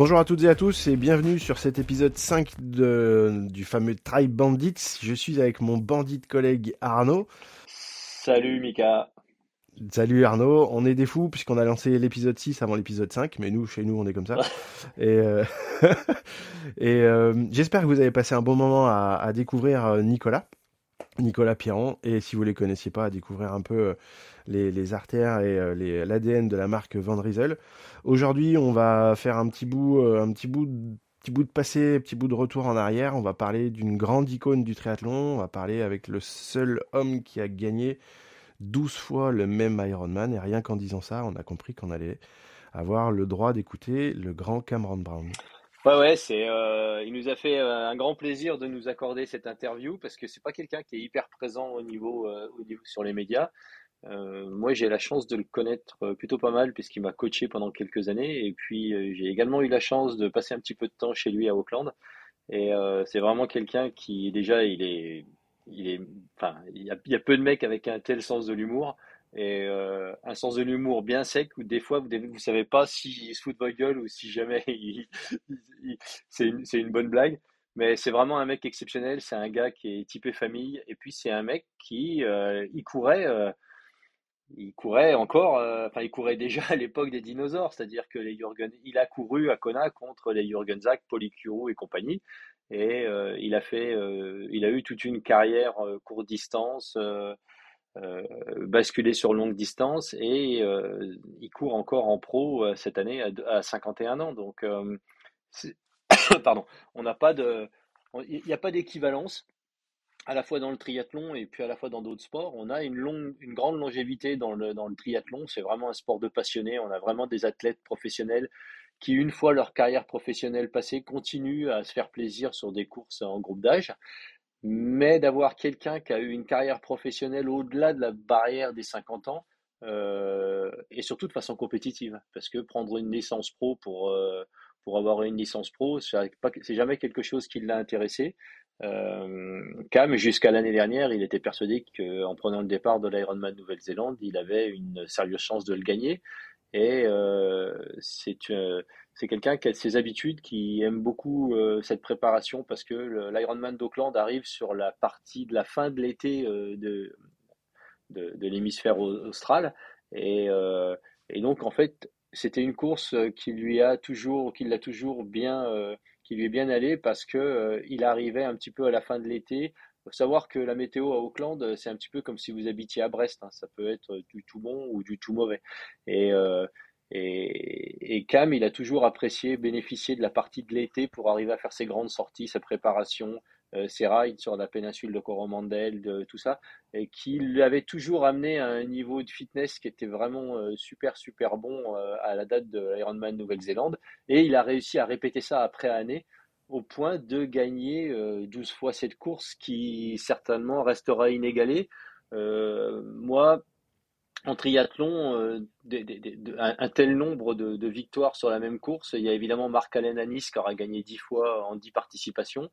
Bonjour à toutes et à tous et bienvenue sur cet épisode 5 de, du fameux Tribe Bandits. Je suis avec mon bandit collègue Arnaud. Salut Mika. Salut Arnaud, on est des fous puisqu'on a lancé l'épisode 6 avant l'épisode 5, mais nous, chez nous, on est comme ça. et euh, et euh, j'espère que vous avez passé un bon moment à, à découvrir euh, Nicolas, Nicolas Piron, et si vous les connaissiez pas, à découvrir un peu les, artères et l'ADN de la marque Van Riesel. Aujourd'hui, on va faire un petit bout, un petit bout de petit bout de passé, petit bout de retour en arrière. On va parler d'une grande icône du triathlon. On va parler avec le seul homme qui a gagné 12 fois le même Ironman. Et rien qu'en disant ça, on a compris qu'on allait avoir le droit d'écouter le grand Cameron Brown. Ouais, ouais, c'est, euh, il nous a fait euh, un grand plaisir de nous accorder cette interview parce que c'est pas quelqu'un qui est hyper présent au niveau, euh, au niveau sur les médias. Euh, moi, j'ai la chance de le connaître euh, plutôt pas mal puisqu'il m'a coaché pendant quelques années. Et puis, euh, j'ai également eu la chance de passer un petit peu de temps chez lui à Auckland. Et c'est vraiment quelqu'un qui, déjà, il est, il est, enfin, il y a, peu de mecs avec un tel sens de l'humour et un sens de l'humour bien sec où des fois vous ne savez pas s'il se fout de votre gueule ou si jamais c'est une, bonne blague. Mais c'est vraiment un mec exceptionnel. C'est un gars qui est typé famille. Et puis c'est un mec qui il courait il courait encore, euh, enfin il courait déjà à l'époque des dinosaures, c'est-à-dire que les Jürgen, il a couru à Kona contre les Jürgen Zach, Polycuro et compagnie, et euh, il a fait, euh, il a eu toute une carrière courte distance, basculé sur longue distance, et il court encore en pro cette année à, à 51 ans, donc pardon, on n'a pas de, il n'y a pas d'équivalence à la fois dans le triathlon et puis à la fois dans d'autres sports. On a une, longue, une grande longévité dans le, dans le triathlon. C'est vraiment un sport de passionnés. On a vraiment des athlètes professionnels qui, une fois leur carrière professionnelle passée, continuent à se faire plaisir sur des courses en groupe d'âge. Mais d'avoir quelqu'un qui a eu une carrière professionnelle au-delà de la barrière des 50 ans, euh, et surtout de façon compétitive. Parce que prendre une licence pro pour, euh, pour avoir une licence pro, c'est jamais quelque chose qui l'a intéressé. Euh, Cam, jusqu'à l'année dernière, il était persuadé qu'en prenant le départ de l'Ironman Nouvelle-Zélande, il avait une sérieuse chance de le gagner. Et euh, c'est euh, quelqu'un qui a ses habitudes, qui aime beaucoup euh, cette préparation parce que l'Ironman d'Auckland arrive sur la partie de la fin de l'été de, de, de l'hémisphère austral. Et, et donc, en fait, c'était une course qui lui a toujours, qui l'a toujours bien qui lui est bien allé parce que euh, il arrivait un petit peu à la fin de l'été. Faut savoir que la météo à Auckland, euh, c'est un petit peu comme si vous habitiez à Brest. Hein. Ça peut être du tout bon ou du tout mauvais. Et, euh, et, et, Cam, il a toujours apprécié bénéficier de la partie de l'été pour arriver à faire ses grandes sorties, sa préparation, ses rides sur la péninsule de Coromandel, de, tout ça, et qui lui avait toujours amené à un niveau de fitness qui était vraiment super, super bon à la date de l'Ironman Nouvelle-Zélande. Et il a réussi à répéter ça après année au point de gagner 12 fois cette course qui certainement restera inégalée. moi, en triathlon, un, tel nombre de, victoires sur la même course, il y a évidemment Marc Allen Anis qui aura gagné 10 fois en 10 participations.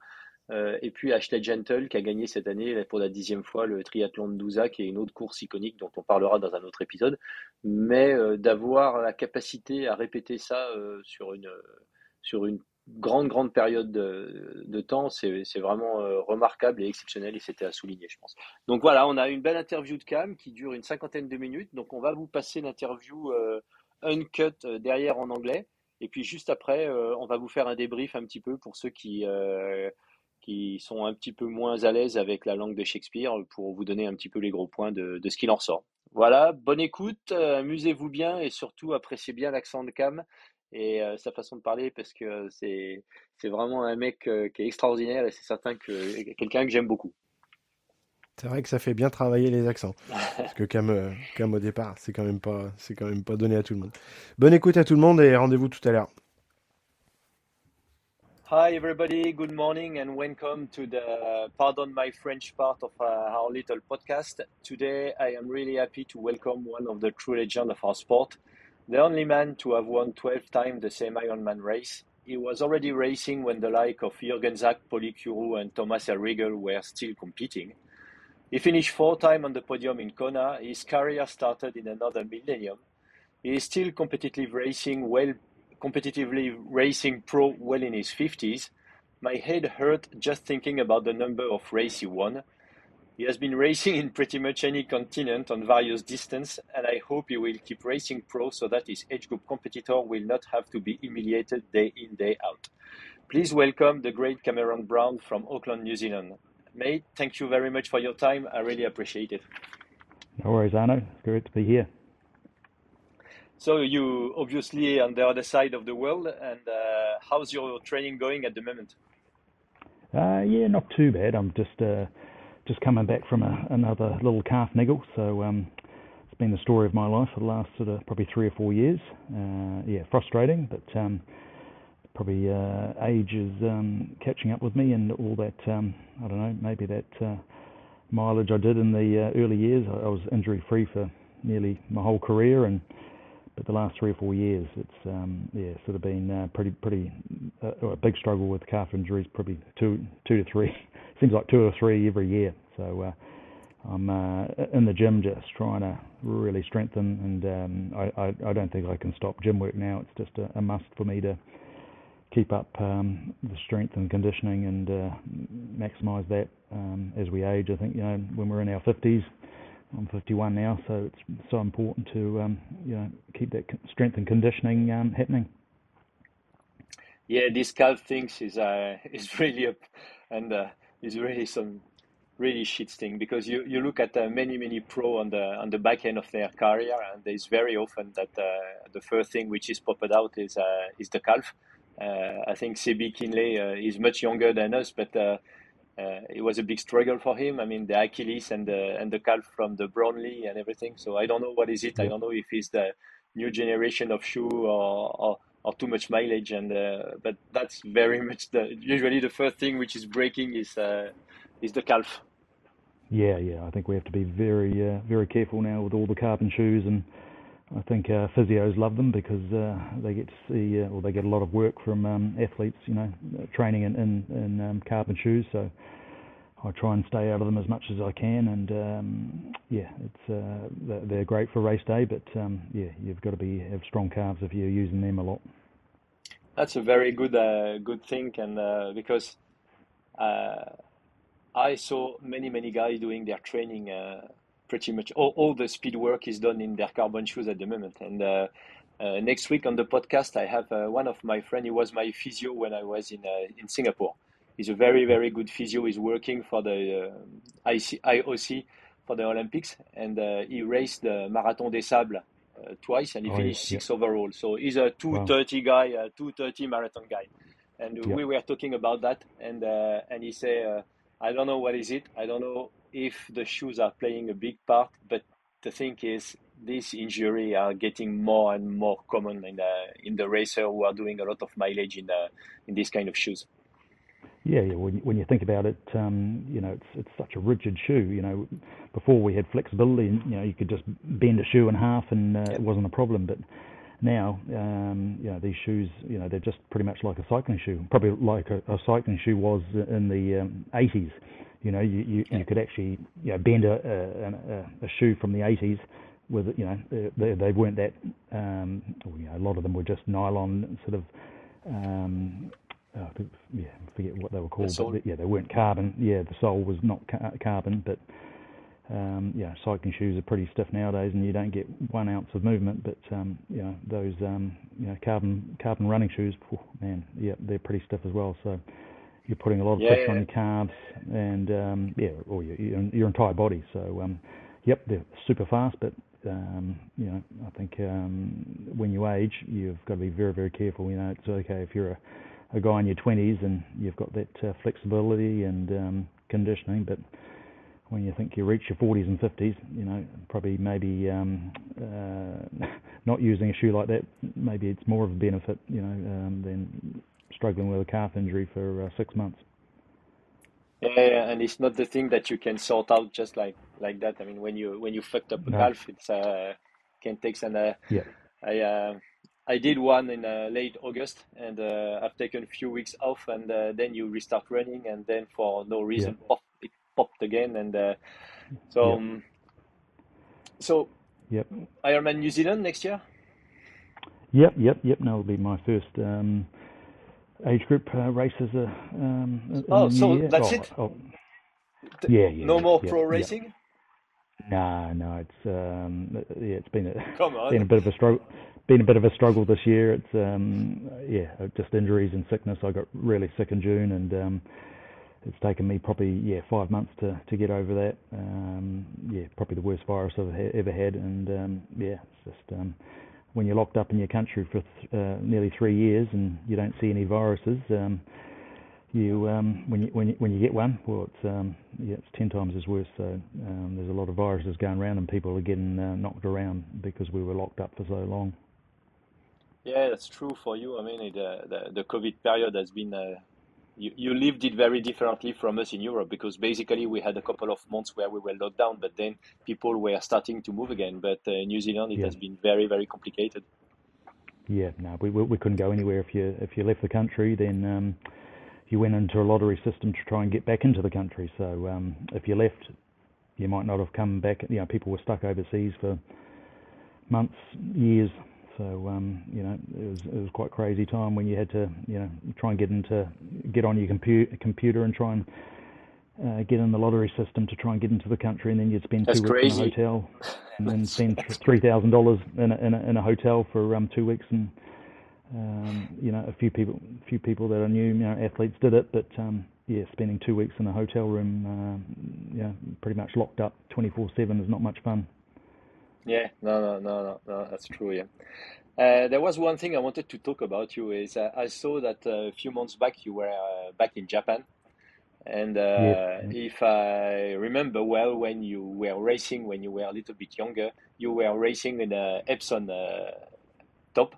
Euh, et puis Ashley Gentle qui a gagné cette année pour la dixième fois le triathlon de Douza, qui est une autre course iconique dont on parlera dans un autre épisode. Mais euh, d'avoir la capacité à répéter ça euh, sur, une, sur une grande, grande période de, de temps, c'est vraiment remarquable et exceptionnel et c'était à souligner, je pense. Donc voilà, on a une belle interview de Cam qui dure une cinquantaine de minutes. Donc on va vous passer l'interview uncut derrière en anglais. Et puis juste après, on va vous faire un débrief un petit peu pour ceux qui qui sont un petit peu moins à l'aise avec la langue de Shakespeare pour vous donner un petit peu les gros points de, de ce qu'il en ressort. Voilà, bonne écoute, euh, amusez-vous bien et surtout appréciez bien l'accent de Cam et euh, sa façon de parler parce que c'est c'est vraiment un mec euh, qui est extraordinaire et c'est certain que quelqu'un que j'aime beaucoup. C'est vrai que ça fait bien travailler les accents parce que Cam, Cam au départ, c'est quand même pas c'est quand même pas donné à tout le monde. Bonne écoute à tout le monde et rendez-vous tout à l'heure. Hi, everybody. Good morning and welcome to the Pardon My French part of uh, our little podcast. Today, I am really happy to welcome one of the true legends of our sport, the only man to have won 12 times the same Ironman race. He was already racing when the like of Jürgen Zäck, Polycuro, and Thomas Hellriegel were still competing. He finished four times on the podium in Kona. His career started in another millennium. He is still competitive racing well competitively racing pro well in his 50s. My head hurt just thinking about the number of races he won. He has been racing in pretty much any continent on various distance, and I hope he will keep racing pro so that his age group competitor will not have to be humiliated day in, day out. Please welcome the great Cameron Brown from Auckland, New Zealand. Mate, thank you very much for your time. I really appreciate it. No worries, Arno. It's great to be here. So you obviously on the other side of the world, and uh, how's your training going at the moment? Uh, yeah, not too bad. I'm just uh, just coming back from a, another little calf niggle, so um, it's been the story of my life for the last sort of probably three or four years. Uh, yeah, frustrating, but um, probably uh, age is um, catching up with me, and all that. Um, I don't know, maybe that uh, mileage I did in the early years. I, I was injury free for nearly my whole career, and but the last three or four years, it's um, yeah, sort of been uh, pretty pretty uh, a big struggle with calf injuries. Probably two two to three. Seems like two or three every year. So uh, I'm uh, in the gym just trying to really strengthen, and um, I, I I don't think I can stop gym work now. It's just a, a must for me to keep up um, the strength and conditioning and uh, maximise that um, as we age. I think you know when we're in our 50s I'm 51 now, so it's so important to um, you know keep that strength and conditioning um, happening. Yeah, this calf things is uh, is really a, and uh, is really some really shit thing because you, you look at uh, many many pro on the on the back end of their career and there's very often that uh, the first thing which is popped out is uh, is the calf. Uh, I think Sebi Kienle is much younger than us, but it was a big struggle for him. I mean, the Achilles and the and the calf from the Brownlee and everything. So I don't know what is it. I don't know if it's the new generation of shoe or or, or too much mileage. And uh, but that's very much the usually the first thing which is breaking is uh, is the calf. Yeah, yeah. I think we have to be very uh, very careful now with all the carbon shoes and. I think uh, physios love them because uh, they get to see, uh, or they get a lot of work from um, athletes, you know, training in in, in um, carbon shoes. So I try and stay out of them as much as I can, and um, yeah, it's uh, they're great for race day, but um, yeah, you've got to be have strong calves if you're using them a lot. That's a very good uh, good thing, and uh, because I saw many many guys doing their training pretty much all, all the speed work is done in their carbon shoes at the moment. And uh, uh, next week on the podcast, I have uh, one of my friends. He was my physio when I was in uh, in Singapore. He's a very very good physio. He's working for the uh, IC, IOC for the Olympics, and uh, he raced the Marathon des Sables twice, and he oh, finished yeah. six overall. So he's a 230 wow. guy, a 230 marathon guy. And yeah. we were talking about that, and and he said, I don't know what is it. I don't know if the shoes are playing a big part, but the thing is, these injuries are getting more and more common in the in the racer who are doing a lot of mileage in the in these kind of shoes. Yeah, yeah. When you, when you think about it, um, you know, it's it's such a rigid shoe. You know, before we had flexibility, and you know, you could just bend a shoe in half and uh, it wasn't a problem. But now, um, you know, these shoes, you know, they're just pretty much like a cycling shoe, probably like a, a cycling shoe was in the um, 80s. You know, you, you, you could actually you know, bend a, a, a shoe from the 80s with, you know, they, they weren't that, um, you know, a lot of them were just nylon sort of, um, oh, yeah, I forget what they were called, the but yeah, they weren't carbon. Yeah, the sole was not ca- carbon, but um, yeah, cycling shoes are pretty stiff nowadays, and you don't get one ounce of movement. But um, you know, those um, you know carbon carbon running shoes, oh, man, yeah, they're pretty stiff as well. So you're putting a lot of yeah, pressure yeah. on your calves and um, yeah, or your, your entire body. So um, yep, they're super fast, but um, you know, I think um, when you age, you've got to be very very careful. You know, it's okay if you're a, a guy in your 20s and you've got that uh, flexibility and um, conditioning, but when you think you reach your 40s and 50s, you know, probably maybe um, uh, not using a shoe like that, maybe it's more of a benefit, you know, um, than struggling with a calf injury for uh, six months. Yeah, and it's not the thing that you can sort out just like like that. I mean, when you when you fucked up a no. calf, it's uh, can take some. Uh, yeah. I uh, I did one in uh, late August, and uh, I've taken a few weeks off, and uh, then you restart running, and then for no reason, yeah. pop, it popped again, and uh, so yeah. um, so. Yep. Ironman New Zealand next year. Yep, yep, yep. No, it'll be my first um, age group uh, race as a. Um, oh, so year. that's oh, it. Oh, yeah, yeah. No more yeah, pro yeah. racing. No, no, it's um, yeah, it's been a been a bit of a struggle. Been a bit of a struggle this year. It's um, yeah, just injuries and sickness. I got really sick in June, and um, it's taken me probably yeah five months to, to get over that. Um, yeah, probably the worst virus I've ha- ever had, and um, yeah, it's just um, when you're locked up in your country for uh, nearly three years and you don't see any viruses. Um, you um, when you when you when you get one, well, it's um, yeah, it's ten times as worse. So um, there's a lot of viruses going around, and people are getting uh, knocked around because we were locked up for so long. Yeah, that's true for you. I mean, the the, the COVID period has been. Uh, you, you lived it very differently from us in Europe because basically we had a couple of months where we were locked down, but then people were starting to move again. But uh, New Zealand, it Yeah. has been very, very complicated. Yeah, no, we we, we couldn't go anywhere if you if you left the country, then um, you went into a lottery system to try and get back into the country. So um, if you left, you might not have come back. You know, people were stuck overseas for months, years. So um, you know, it was it was quite crazy time when you had to you know try and get into get on your compu- computer and try and uh, get in the lottery system to try and get into the country, and then you'd spend That's two weeks in a hotel, and then spend three thousand dollars in a, in a in a hotel for um, two weeks, and um, you know a few people a few people that I knew, you know, athletes did it, but um, yeah, spending two weeks in a hotel room, um, yeah, pretty much locked up twenty four seven is not much fun. Yeah, no, no, no, no, no, that's true. Yeah. Uh, there was one thing I wanted to talk about you is uh, I saw that uh, a few months back you were uh, back in Japan, and uh, Yes. if I remember well, when you were racing when you were a little bit younger, you were racing in a Epson uh, top.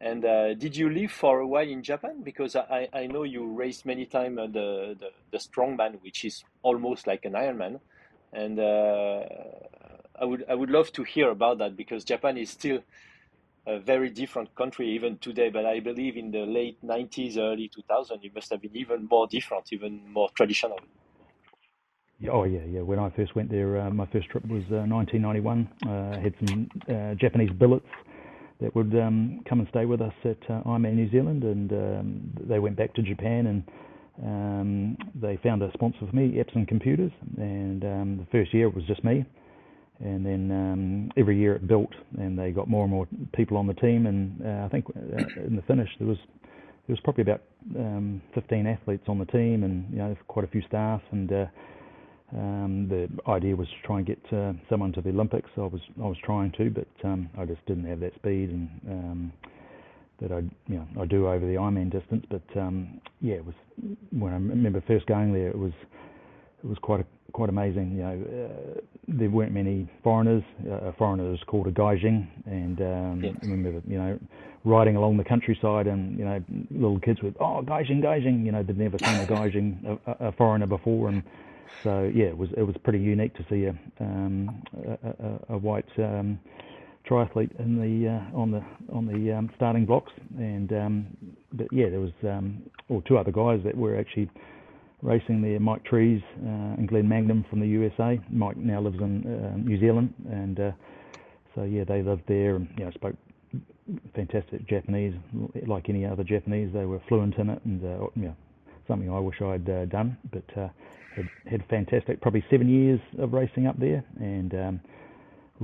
And uh, did you live for a while in Japan? Because I, I know you raced many times uh, the, the the strongman, which is almost like an Ironman, and uh, I would I would love to hear about that because Japan is still a very different country even today. But I believe in the late 90s, early 2000, it must have been even more different, even more traditional. Oh yeah, yeah. When I first went there, uh, my first trip was uh, 1991. Uh, had some uh, Japanese billets that would um, come and stay with us at uh, Ironman New Zealand, and um, they went back to Japan and um, they found a sponsor for me, Epson Computers, and um, the first year it was just me, and then um, every year it built, and they got more and more people on the team, and uh, I think uh, in the finish there was there was probably about um, 15 athletes on the team, and you know quite a few staff, and uh, um, the idea was to try and get uh, someone to the Olympics. I was I was trying to, but um, I just didn't have that speed and um, that I you know I do over the Ironman distance. But um, yeah, it was when I remember first going there, it was it was quite a, quite amazing. You know, uh, there weren't many foreigners. Uh, a foreigner is called a gaijin, and um, Yes. I remember you know riding along the countryside and you know little kids with oh gaijin gaijin. You know they'd never seen a gaijin a, a- a foreigner before, and so yeah, it was it was pretty unique to see a um, a, a, a white um, triathlete in the uh, on the on the um, starting blocks, and um, but yeah, there was um, or two other guys that were actually racing there. Mike Trees uh, and Glenn Magnum from the USA. Mike now lives in uh, New Zealand, and uh, so yeah, they lived there and you know spoke fantastic Japanese, like any other Japanese. They were fluent in it, and you know, something I wish I'd done, but had, had fantastic, probably seven years of racing up there, and um,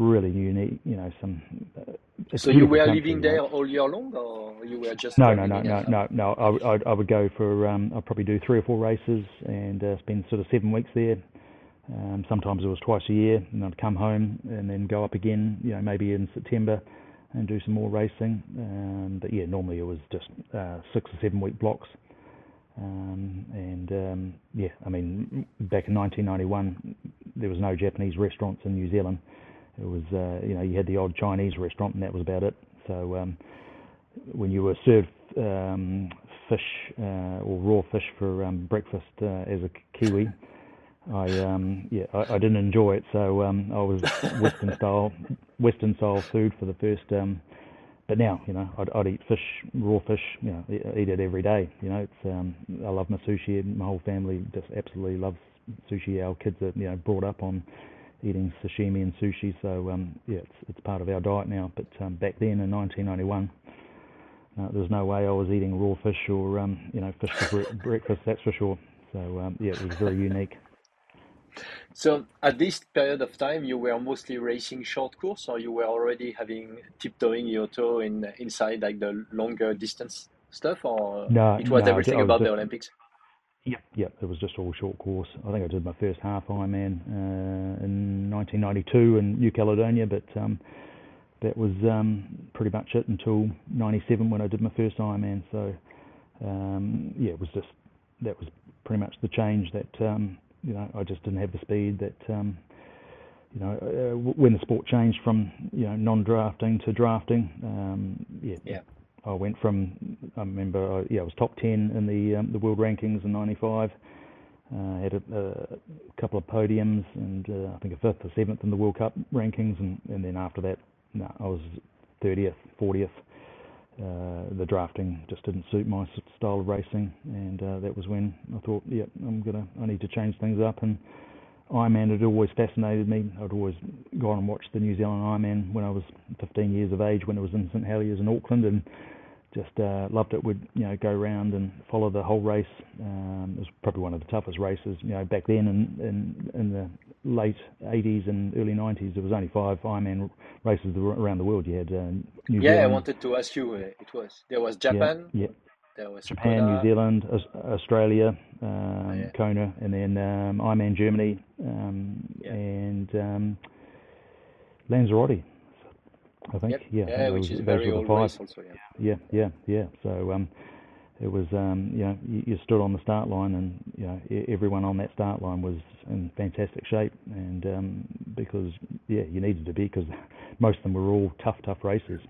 really unique. You know, some. Uh, So you were living right? there all year long, or you were just No, no, no, no, no, no. I, would- I'd, I would go for. Um, I'd probably do three or four races and uh, spend sort of seven weeks there. Um, sometimes it was twice a year, and I'd come home and then go up again. You know, maybe in September, and do some more racing. Um, but yeah, normally it was just uh, six or seven week blocks. Um, and um, yeah, I mean, back in 1991, there was no Japanese restaurants in New Zealand. It was, uh, you know, you had the old Chinese restaurant, and that was about it. So um, when you were served um, fish uh, or raw fish for um, breakfast uh, as a Kiwi, I um, yeah I, I didn't enjoy it. So um, I was Western style Western style food for the first. Um, but now you know I'd, I'd eat fish, raw fish. You know, eat it every day. You know, it's um, I love my sushi. and My whole family just absolutely loves sushi. Our kids are you know brought up on eating sashimi and sushi. So um, yeah, it's it's part of our diet now. But um, back then in 1991 uh, there's no way I was eating raw fish or um, you know fish for breakfast. That's for sure. So um, yeah, it was very unique. So at this period of time, you were mostly racing short course, or you were already having tiptoeing your toe in inside like the longer distance stuff, or no, it was no, everything about just, the Olympics? Yeah, yeah, it was just all short course. I think I did my first half Ironman uh, in 1992 in New Caledonia, but um, that was um, pretty much it until '97 when I did my first Ironman. So um, yeah, it was just that was pretty much the change that um, you know I just didn't have the speed that um, you know uh, when the sport changed from you know non-drafting to drafting. Um, yeah, yeah. I went from I remember I, yeah I was top ten in the um, the world rankings in '95. Uh, had a, a, couple of podiums and uh, I think a fifth or seventh in the World Cup rankings, and, and then after that no, I was 30th, 40th. Uh, the drafting just didn't suit my style of racing, and uh, that was when I thought, yeah, I'm gonna, I need to change things up. And Ironman had always fascinated me. I'd always gone and watched the New Zealand Ironman when I was 15 years of age, when it was in St Heliers in Auckland, and just uh, loved it. Would you know go around and follow the whole race. Um, it was probably one of the toughest races. You know back then in in, in the late 80s and early 90s, there was only five Ironman races around the world. You had uh, New yeah, Zealand. I wanted to ask you. Uh, it was there was Japan. Yeah. yeah. Japan, New Zealand, Australia, um. Kona, and then um, Ironman Germany, um, and um, Lanzarote. I think. Yeah, yeah which was, is very old race also. Yeah. yeah, yeah. So um, it was um, you know you, you, stood on the start line and you know everyone on that start line was in fantastic shape and um, because yeah you needed to be because most of them were all tough tough races.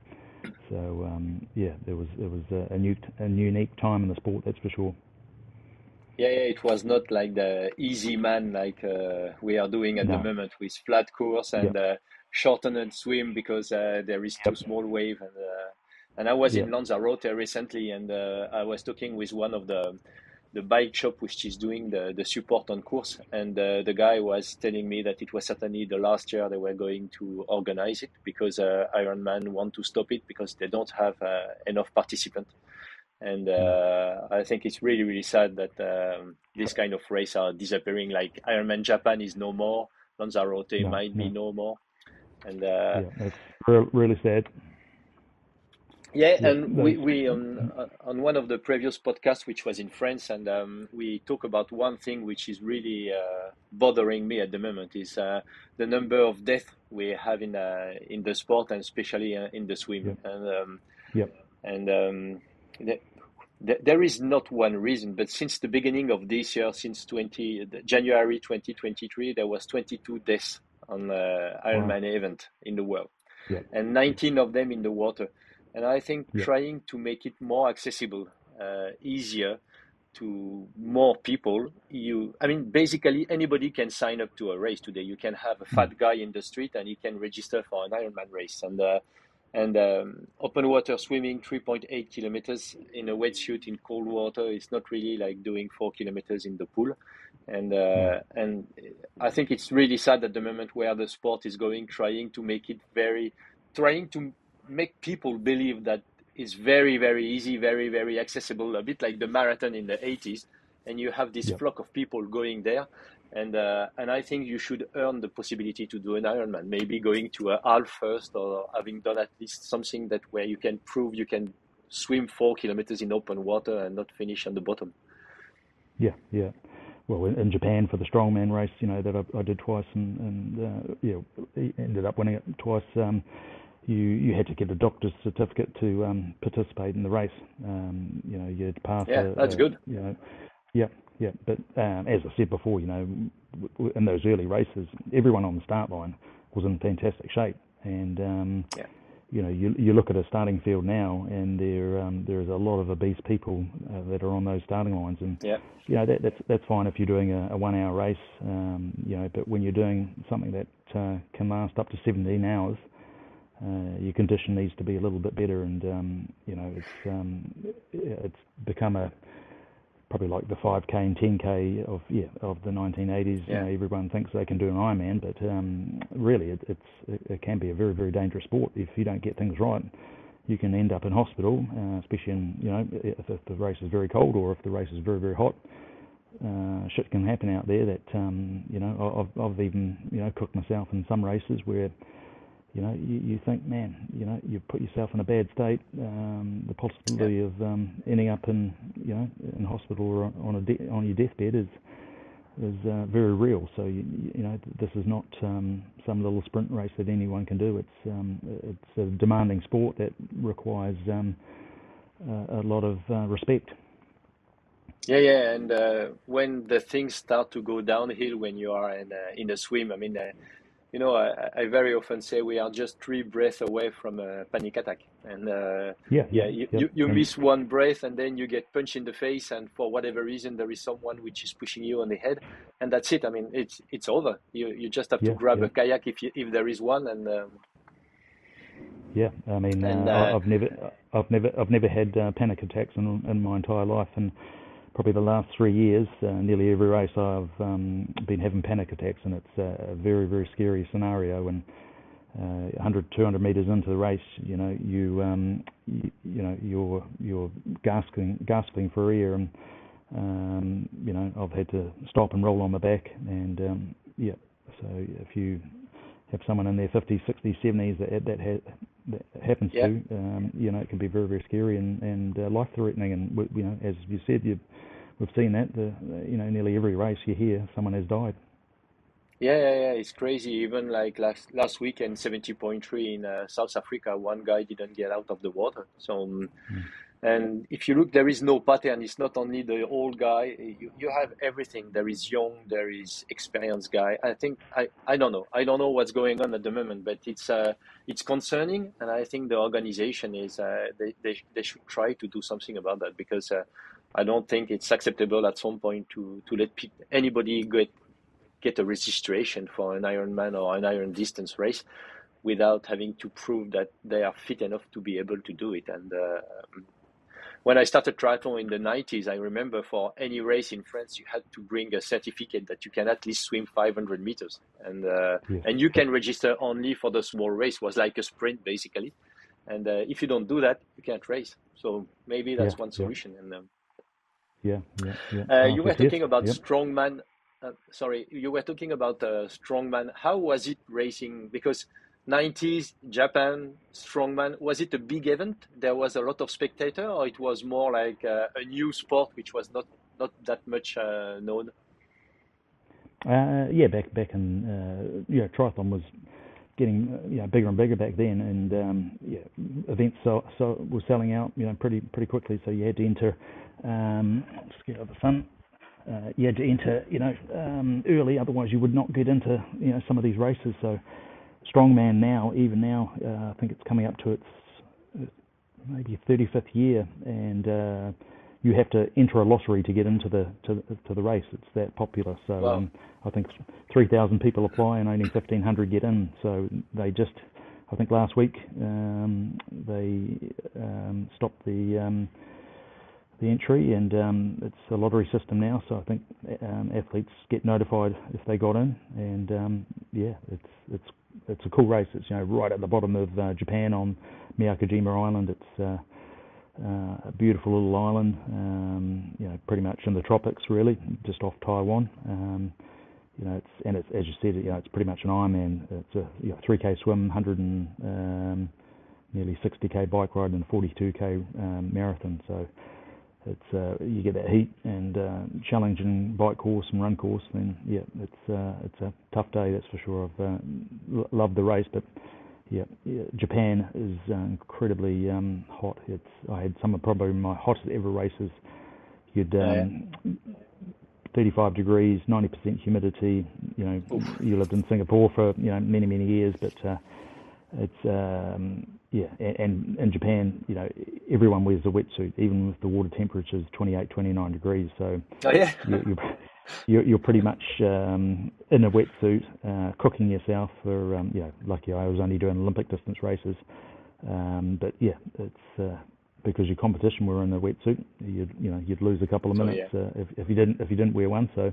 So um, yeah, there was it was a, a new a unique time in the sport that's for sure. Yeah, yeah, it was not like the easy man like uh, we are doing at no. the moment with flat course and. Uh, shortened swim because uh, there is too small wave and uh, and I was in Lanzarote recently and uh, I was talking with one of the the bike shop which is doing the, the support on course and uh, the guy was telling me that it was certainly the last year they were going to organize it because uh, Ironman want to stop it because they don't have uh, enough participants and hmm. I think it's really really sad that um, this kind of race are disappearing like Ironman Japan is no more Lanzarote no, might no. be no more and uh, yeah, really sad. Yeah, and we, we on on one of the previous podcasts, which was in France, and um, we talk about one thing which is really uh, bothering me at the moment is uh, the number of deaths we have in uh, in the sport and especially uh, in the swim. Yeah. And um, yeah. and um, the, the, there is not one reason, but since the beginning of this year, since 20 January 2023, there was 22 deaths on the Ironman wow. event in the world, yeah. and 19 of them in the water. And I think yeah. trying to make it more accessible, uh, easier to more people, you, I mean, basically anybody can sign up to a race today. You can have a hmm. fat guy in the street and he can register for an Ironman race. And uh, and um, open water swimming 3.8 kilometers in a wetsuit in cold water is not really like doing four kilometers in the pool and uh, and I think it's really sad at the moment where the sport is going, trying to make it very, trying to make people believe that it's very very easy, very very accessible, a bit like the marathon in the 80s, and you have this yeah. flock of people going there, and uh, and I think you should earn the possibility to do an Ironman, maybe going to a half first or having done at least something that where you can prove you can swim four kilometers in open water and not finish on the bottom. Yeah, yeah well, in, in, Japan for the strongman race, you know that I, I did twice, and, and uh, yeah, ended up winning it twice. Um, you you had to get a doctor's certificate to um, participate in the race. Um, you know, you had to pass. Yeah, a, that's a, good. You know, yeah, yeah. But um, as I said before, you know, in those early races, everyone on the start line was in fantastic shape, and um, yeah you know, you you look at a starting field now, and there um, there is a lot of obese people uh, that are on those starting lines, and yeah. you know that, that's that's fine if you're doing a, a one-hour race, um, you know, but when you're doing something that uh, can last up to 17 hours, uh, your condition needs to be a little bit better, and um, you know, it's um, it's become a probably like the 5k and 10k of yeah of the 1980s. Yeah. You know, everyone thinks they can do an Ironman, but um, really it, it's it, it, can be a very very dangerous sport if you don't get things right. you can end up in hospital, uh, especially in you know if, if the race is very cold or if the race is very very hot. Uh, shit can happen out there that um, you know I've, I've even you know cooked myself in some races where you know you, you think man you know you put yourself in a bad state um, the possibility yeah. of um, ending up in you know in hospital or on a de- on your deathbed is is uh, very real. So you, you know this is not um, some little sprint race that anyone can do. It's um, it's a demanding sport that requires um, uh, a lot of uh, respect. Yeah, yeah, and uh, when the things start to go downhill when you are in in a swim, I mean, uh, you know, I, I, very often say we are just three breaths away from a panic attack, and uh, yeah, yeah, you, yeah. you, you miss one breath and then you get punched in the face, and for whatever reason there is someone which is pushing you on the head, and that's it. I mean, it's it's over. You you just have to grab yeah. a kayak if you, if there is one, and um, yeah, I mean, and, uh, I've never I've never I've never had uh, panic attacks in in my entire life, and probably the last three years, uh, nearly every race I've um, been having panic attacks, and it's a very, very scary scenario. And uh, 100, 200 meters into the race, you know, you, um, you, you know, you're you're gasping, gasping for air, and um, you know, I've had to stop and roll on my back, and um, yeah. So if you have someone in their 50s, 60s, 70s that that, ha- that happens yeah. to, um, you know, it can be very, very scary and, and uh, life-threatening. And you know, as you said, you we've seen that. The, you know, nearly every race you hear, someone has died. Yeah, yeah, yeah. It's crazy. Even like last last weekend, seventy point three in uh, South Africa, one guy didn't get out of the water. So. Um, mm. And if you look, there is no pattern. It's not only the old guy. You, you have everything. There is young, there is experienced guy. I think I, I don't know. I don't know what's going on at the moment, but it's uh, it's concerning. And I think the organization is uh, they, they they should try to do something about that because uh, I don't think it's acceptable at some point to to let pe- anybody get get a registration for an Ironman or an Iron distance race without having to prove that they are fit enough to be able to do it. And uh, when I started triathlon in the 90s, I remember for any race in France, you had to bring a certificate that you can at least swim 500 meters, and uh, yeah. and you can register only for the small race. It was like a sprint basically, and uh, if you don't do that, you can't race. So maybe that's yeah, one solution. Yeah. And um, yeah, yeah, yeah. Uh, you were talking about yep. strongman. Uh, sorry, you were talking about uh, strongman. How was it racing? Because 90s Japan strongman was it a big event? There was a lot of spectator, or it was more like uh, a new sport which was not not that much uh, known. Uh, yeah, back back in uh, yeah, triathlon was getting uh, you know bigger and bigger back then, and um, yeah, events so so were selling out you know pretty pretty quickly. So you had to enter. Um, just get out the sun. Uh, you had to enter, you know, um, early. Otherwise, you would not get into, you know, some of these races. So, strongman now, even now, uh, I think it's coming up to its uh, maybe 35th year, and uh, you have to enter a lottery to get into the to, to the race. It's that popular. So Wow. um, I think 3,000 people apply and only 1,500 get in. So they just, I think last week um, they um, stopped the um, the entry, and um, it's a lottery system now. So I think um, athletes get notified if they got in, and um, yeah, it's it's it's a cool race. It's you know right at the bottom of uh, Japan on Miyakojima Island. It's uh, uh, a beautiful little island, um, you know, pretty much in the tropics, really, just off Taiwan. Um, you know, it's and it's as you said, you know, it's pretty much an Ironman. It's a you know, 3k swim, 100 and um, nearly 60k bike ride, and 42k um, marathon. So it's uh, you get that heat and uh, challenging bike course and run course. Then yeah, it's uh, it's a tough day, that's for sure. I've uh, l- loved the race, but yeah, yeah, Japan is uh, incredibly um, hot. It's I had some of probably my hottest ever races. You'd Oh, yeah. um, 35 degrees, 90% humidity. You know, Oof. you lived in Singapore for you know many many years, but uh, it's um, yeah, and, and in Japan, you know, everyone wears a wetsuit, even with the water temperatures 28, 29 degrees. So Oh yeah. you, you're, you're you're pretty much um, in a wetsuit, uh, cooking yourself for um, you know. Lucky I was only doing Olympic distance races, um, but yeah, it's uh, because your competition were in a wetsuit. You'd you know you'd lose a couple of So, minutes uh, if if you didn't if you didn't wear one. So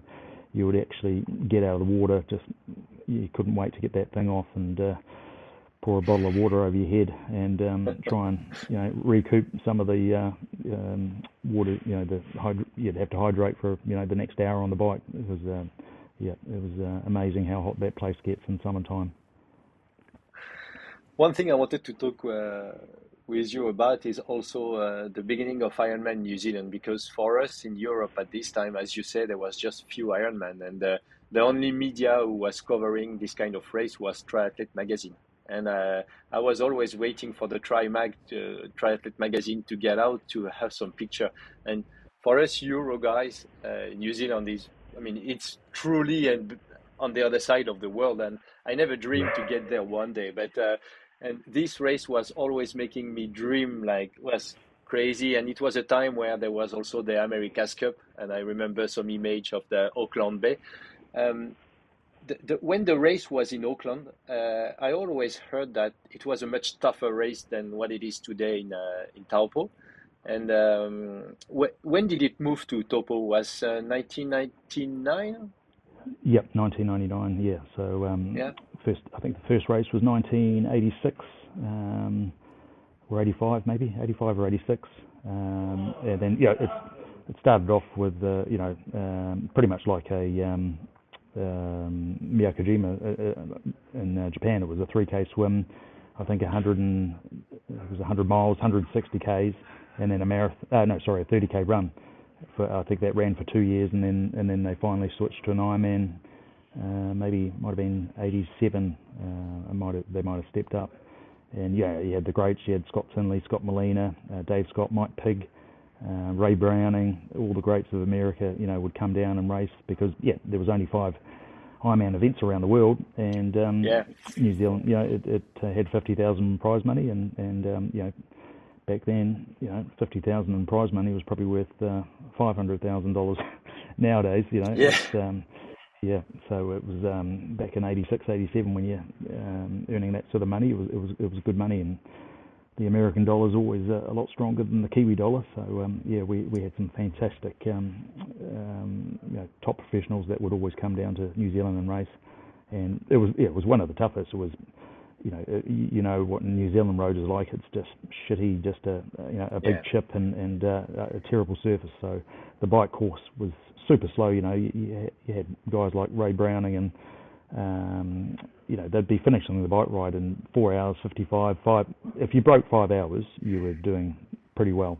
you would actually get out of the water. Just you couldn't wait to get that thing off and. Pour a bottle of water over your head and um, try and you know recoup some of the uh, um, water. You know, the hyd- you'd have to hydrate for you know the next hour on the bike. It was uh, yeah, it was uh, amazing how hot that place gets in summertime. One thing I wanted to talk uh, with you about is also uh, the beginning of Ironman New Zealand because for us in Europe at this time, as you said, there was just few Ironman and uh, the only media who was covering this kind of race was Triathlete magazine. And uh, I was always waiting for the Tri Mag, uh, Triathlete magazine to get out to have some picture. And for us Euro guys, uh, New Zealand is, I mean, it's truly and on the other side of the world. And I never dreamed to get there one day, but uh, and this race was always making me dream like was crazy and it was a time where there was also the america's cup and i remember some image of the auckland bay um, the, the, when the race was in auckland uh, i always heard that it was a much tougher race than what it is today in, uh, in taupo and um, wh- when did it move to taupo was 1999 uh, Yep, 1999. Yeah. So um, yeah. First, I think the first race was 1986 um, or 85, maybe 85 or 86. Um, and then yeah, it, it started off with uh, you know um, pretty much like a um, Miyakojima uh, uh, in uh, Japan. It was a 3k swim. I think 100 and it was 100 miles, 160 k's, and then a marathon. Uh, no, sorry, a 30k run for I think that ran for two years, and then and then they finally switched to an Ironman. Uh, maybe might have been 87. Uh, might have, they might have stepped up. And yeah, you had the greats. You had Scott Tinley, Scott Molina, Dave Scott, Mike Pigg, uh, Ray Browning. All the greats of America, you know, would come down and race because yeah, there was only five Ironman events around the world, and um, yeah. New Zealand, you know, it, it uh, had 50,000 prize money, and and um, you know back then, you know, fifty thousand in prize money was probably worth uh, five hundred thousand dollars nowadays. You know, yeah. Um, yeah. So it was um, back in 86, 87 when you're um, earning that sort of money. It was it was it was good money, and the American dollar is always a, a lot stronger than the Kiwi dollar. So um, yeah, we we had some fantastic um, um, you know, top professionals that would always come down to New Zealand and race, and it was yeah, it was one of the toughest. It was you know, uh, you know what New Zealand road is like. It's just shitty, just a you know a big yeah. chip and and uh, a terrible surface. So the bike course was super slow. You know, you, you had guys like Ray Browning and um, you know they'd be finishing the bike ride in four hours fifty five. Five if you broke five hours, you were doing pretty well.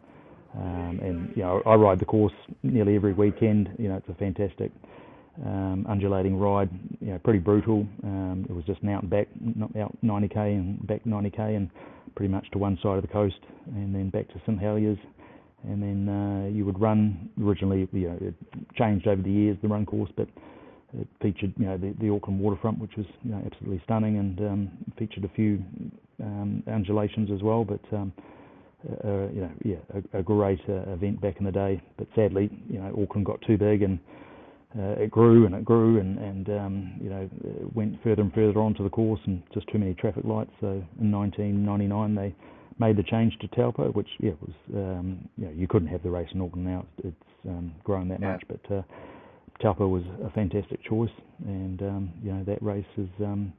Um, and you know I ride the course nearly every weekend. You know it's a fantastic um, undulating ride, you know, pretty brutal. Um, it was just an out and back, out 90k and back 90k, and pretty much to one side of the coast, and then back to St Heliers, and then uh, you would run. Originally, you know, it changed over the years the run course, but it featured, you know, the, the Auckland waterfront, which was, you know, absolutely stunning, and um, featured a few um, undulations as well, but. Um, uh, you know, yeah, a, a great uh, event back in the day. But sadly, you know, Auckland got too big and uh, it grew and it grew and and um, you know went further and further onto the course and just too many traffic lights. So in 1999 they made the change to Taupo, which yeah was um, you know you couldn't have the race in Auckland now. It's um, grown that yeah. much, but uh, Taupo was a fantastic choice, and um, you know that race has um,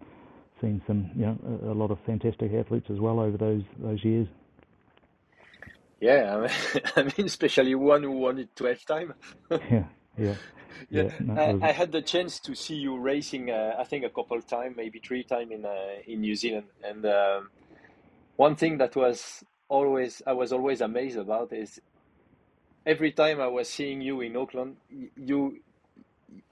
seen some you know a, a lot of fantastic athletes as well over those those years. Yeah, I mean, I mean especially one who won it 12 times. yeah, yeah yeah, yeah no, I, was- I had the chance to see you racing. Uh, I think a couple of times, maybe three times in uh, in New Zealand. And um, one thing that was always I was always amazed about is every time I was seeing you in Auckland, you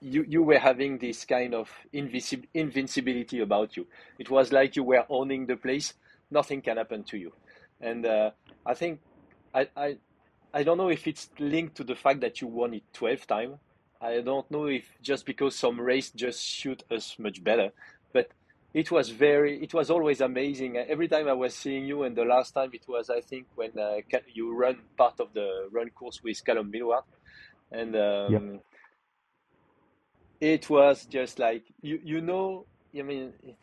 you you were having this kind of invincib- invincibility about you. It was like you were owning the place. Nothing can happen to you. And uh, I think I, I I don't know if it's linked to the fact that you won it twelve times. I don't know if just because some race just shoot us much better, but it was very it was always amazing every time i was seeing you and the last time it was i think when uh, you run part of the run course with callum millward and um. It was just like you you know i mean it,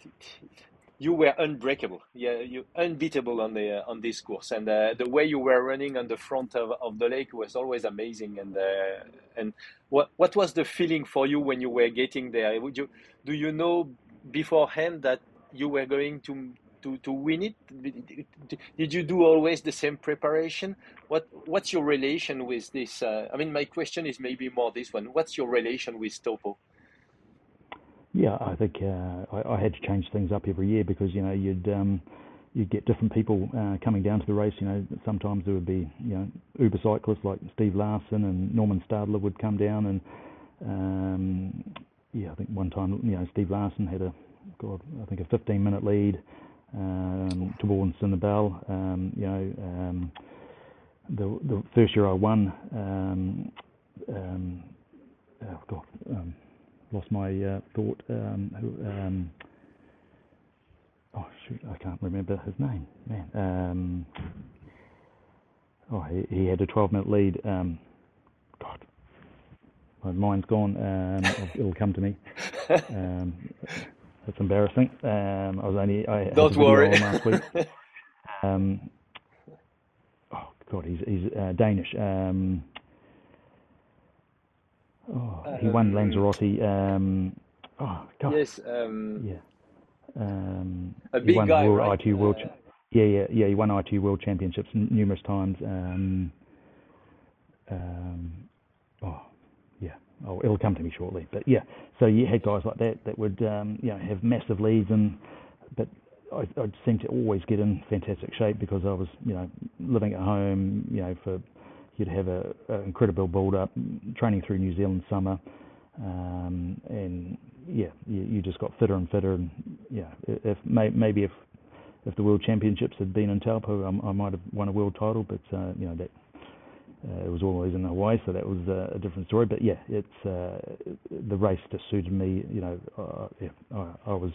you were unbreakable. Yeah you unbeatable on the uh, on this course. And uh, the way you were running on the front of, of the lake was always amazing. And uh, and what what was the feeling for you when you were getting there? Would you do you know beforehand that you were going to to, to win it? Did you do always the same preparation? What What's your relation with this? Uh, I mean, my question is maybe more this one. What's your relation with Taupo? Yeah, I think uh, I, I, had to change things up every year because you know you'd um, you'd get different people uh, coming down to the race. You know, sometimes there would be you know uber cyclists like Steve Larsen and Norman Stadler would come down, and um, yeah, I think one time you know Steve Larsen had a God, I think a 15 minute lead towards Cinnabel. Um, you know, um, the the first year I won, um, um, oh God, um, lost my uh, thought. Um, who, um, oh shoot, I can't remember his name. Man, um, oh he, he had a 12 minute lead. Um, God, my mind's gone. Um, it'll come to me. That's embarrassing. Um, I was only I don't worry. last week. um, oh God, he's he's uh, Danish. Um, oh, he won um, Lanzarote. Um, oh God. Yes. Um, yeah. Um, a big won guy, World right? ITU World. Uh, yeah, yeah, yeah. He won ITU World Championships n- numerous times. Um, um, oh, yeah. Oh, it'll come to me shortly. But yeah, so you had guys like that that would um, you know have massive leads, and but I, I seemed to always get in fantastic shape because I was you know living at home. You know, for you'd have a, a incredible build up, training through New Zealand summer, um, and yeah, you, you just got fitter and fitter. And yeah, if may, maybe if if the World Championships had been in Taupo, I, I might have won a world title. But uh, you know that uh, it was always in Hawaii, so that was uh, a different story. But yeah, it's uh, the race just suited me. You know, uh, yeah, I, I was,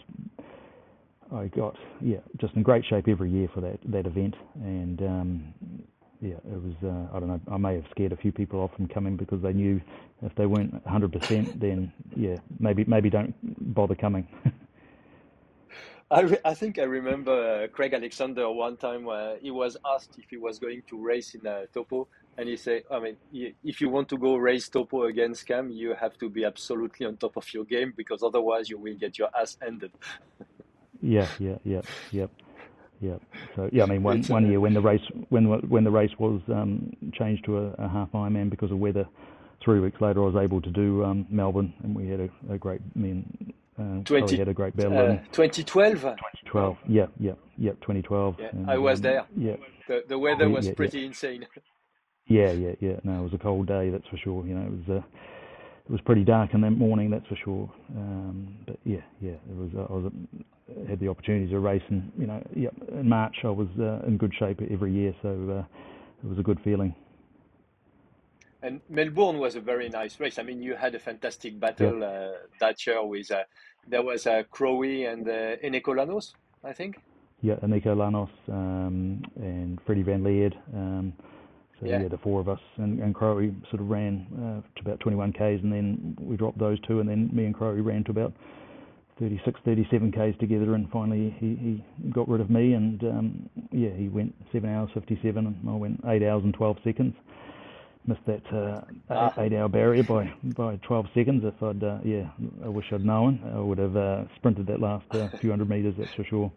I got yeah, just in great shape every year for that that event, and um, yeah, it was. Uh, I don't know. I may have scared a few people off from coming because they knew if they weren't 100%, then yeah, maybe maybe don't bother coming. I, re- I think I remember uh, Craig Alexander one time where he was asked if he was going to race in a Taupo, and you say, I mean, if you want to go race Taupo against Cam, you have to be absolutely on top of your game because otherwise you will get your ass ended. yeah, yeah, yeah, yeah. Yeah. So yeah, I mean, one one year when the race when when the race was um, changed to a, a half Ironman because of weather, three weeks later I was able to do um, Melbourne, and we had a, a great I mean, uh, 20, had a great battle. Uh, 2012. 2012. Yeah, yeah, yeah. 2012. Yeah, I was there. Yeah. The the weather was yeah, pretty yeah. insane. Yeah, yeah, yeah. No, it was a cold day, that's for sure. You know, it was uh, it was pretty dark in that morning, that's for sure. Um, but yeah, yeah, it was. I was uh, had the opportunity to race, and you know, yeah, in March I was uh, in good shape every year, so uh, it was a good feeling. And Melbourne was a very nice race. I mean, you had a fantastic battle uh, that year with uh, there was uh, Crowe and uh, Eneko Llanos, I think. Yeah, Eneko Llanos um, and Freddie Van Lierde. Um, so yeah. yeah, the four of us and, and Crowe sort of ran uh, to about 21 k's, and then we dropped those two, and then me and Crowe ran to about 36, 37 k's together, and finally he, he got rid of me, and um, yeah, he went seven hours 57, and I went eight hours and 12 seconds. Missed that uh, ah. eight-hour barrier by by 12 seconds. If I'd uh, yeah, I wish I'd known. I would have uh, sprinted that last uh, few hundred meters. That's for sure.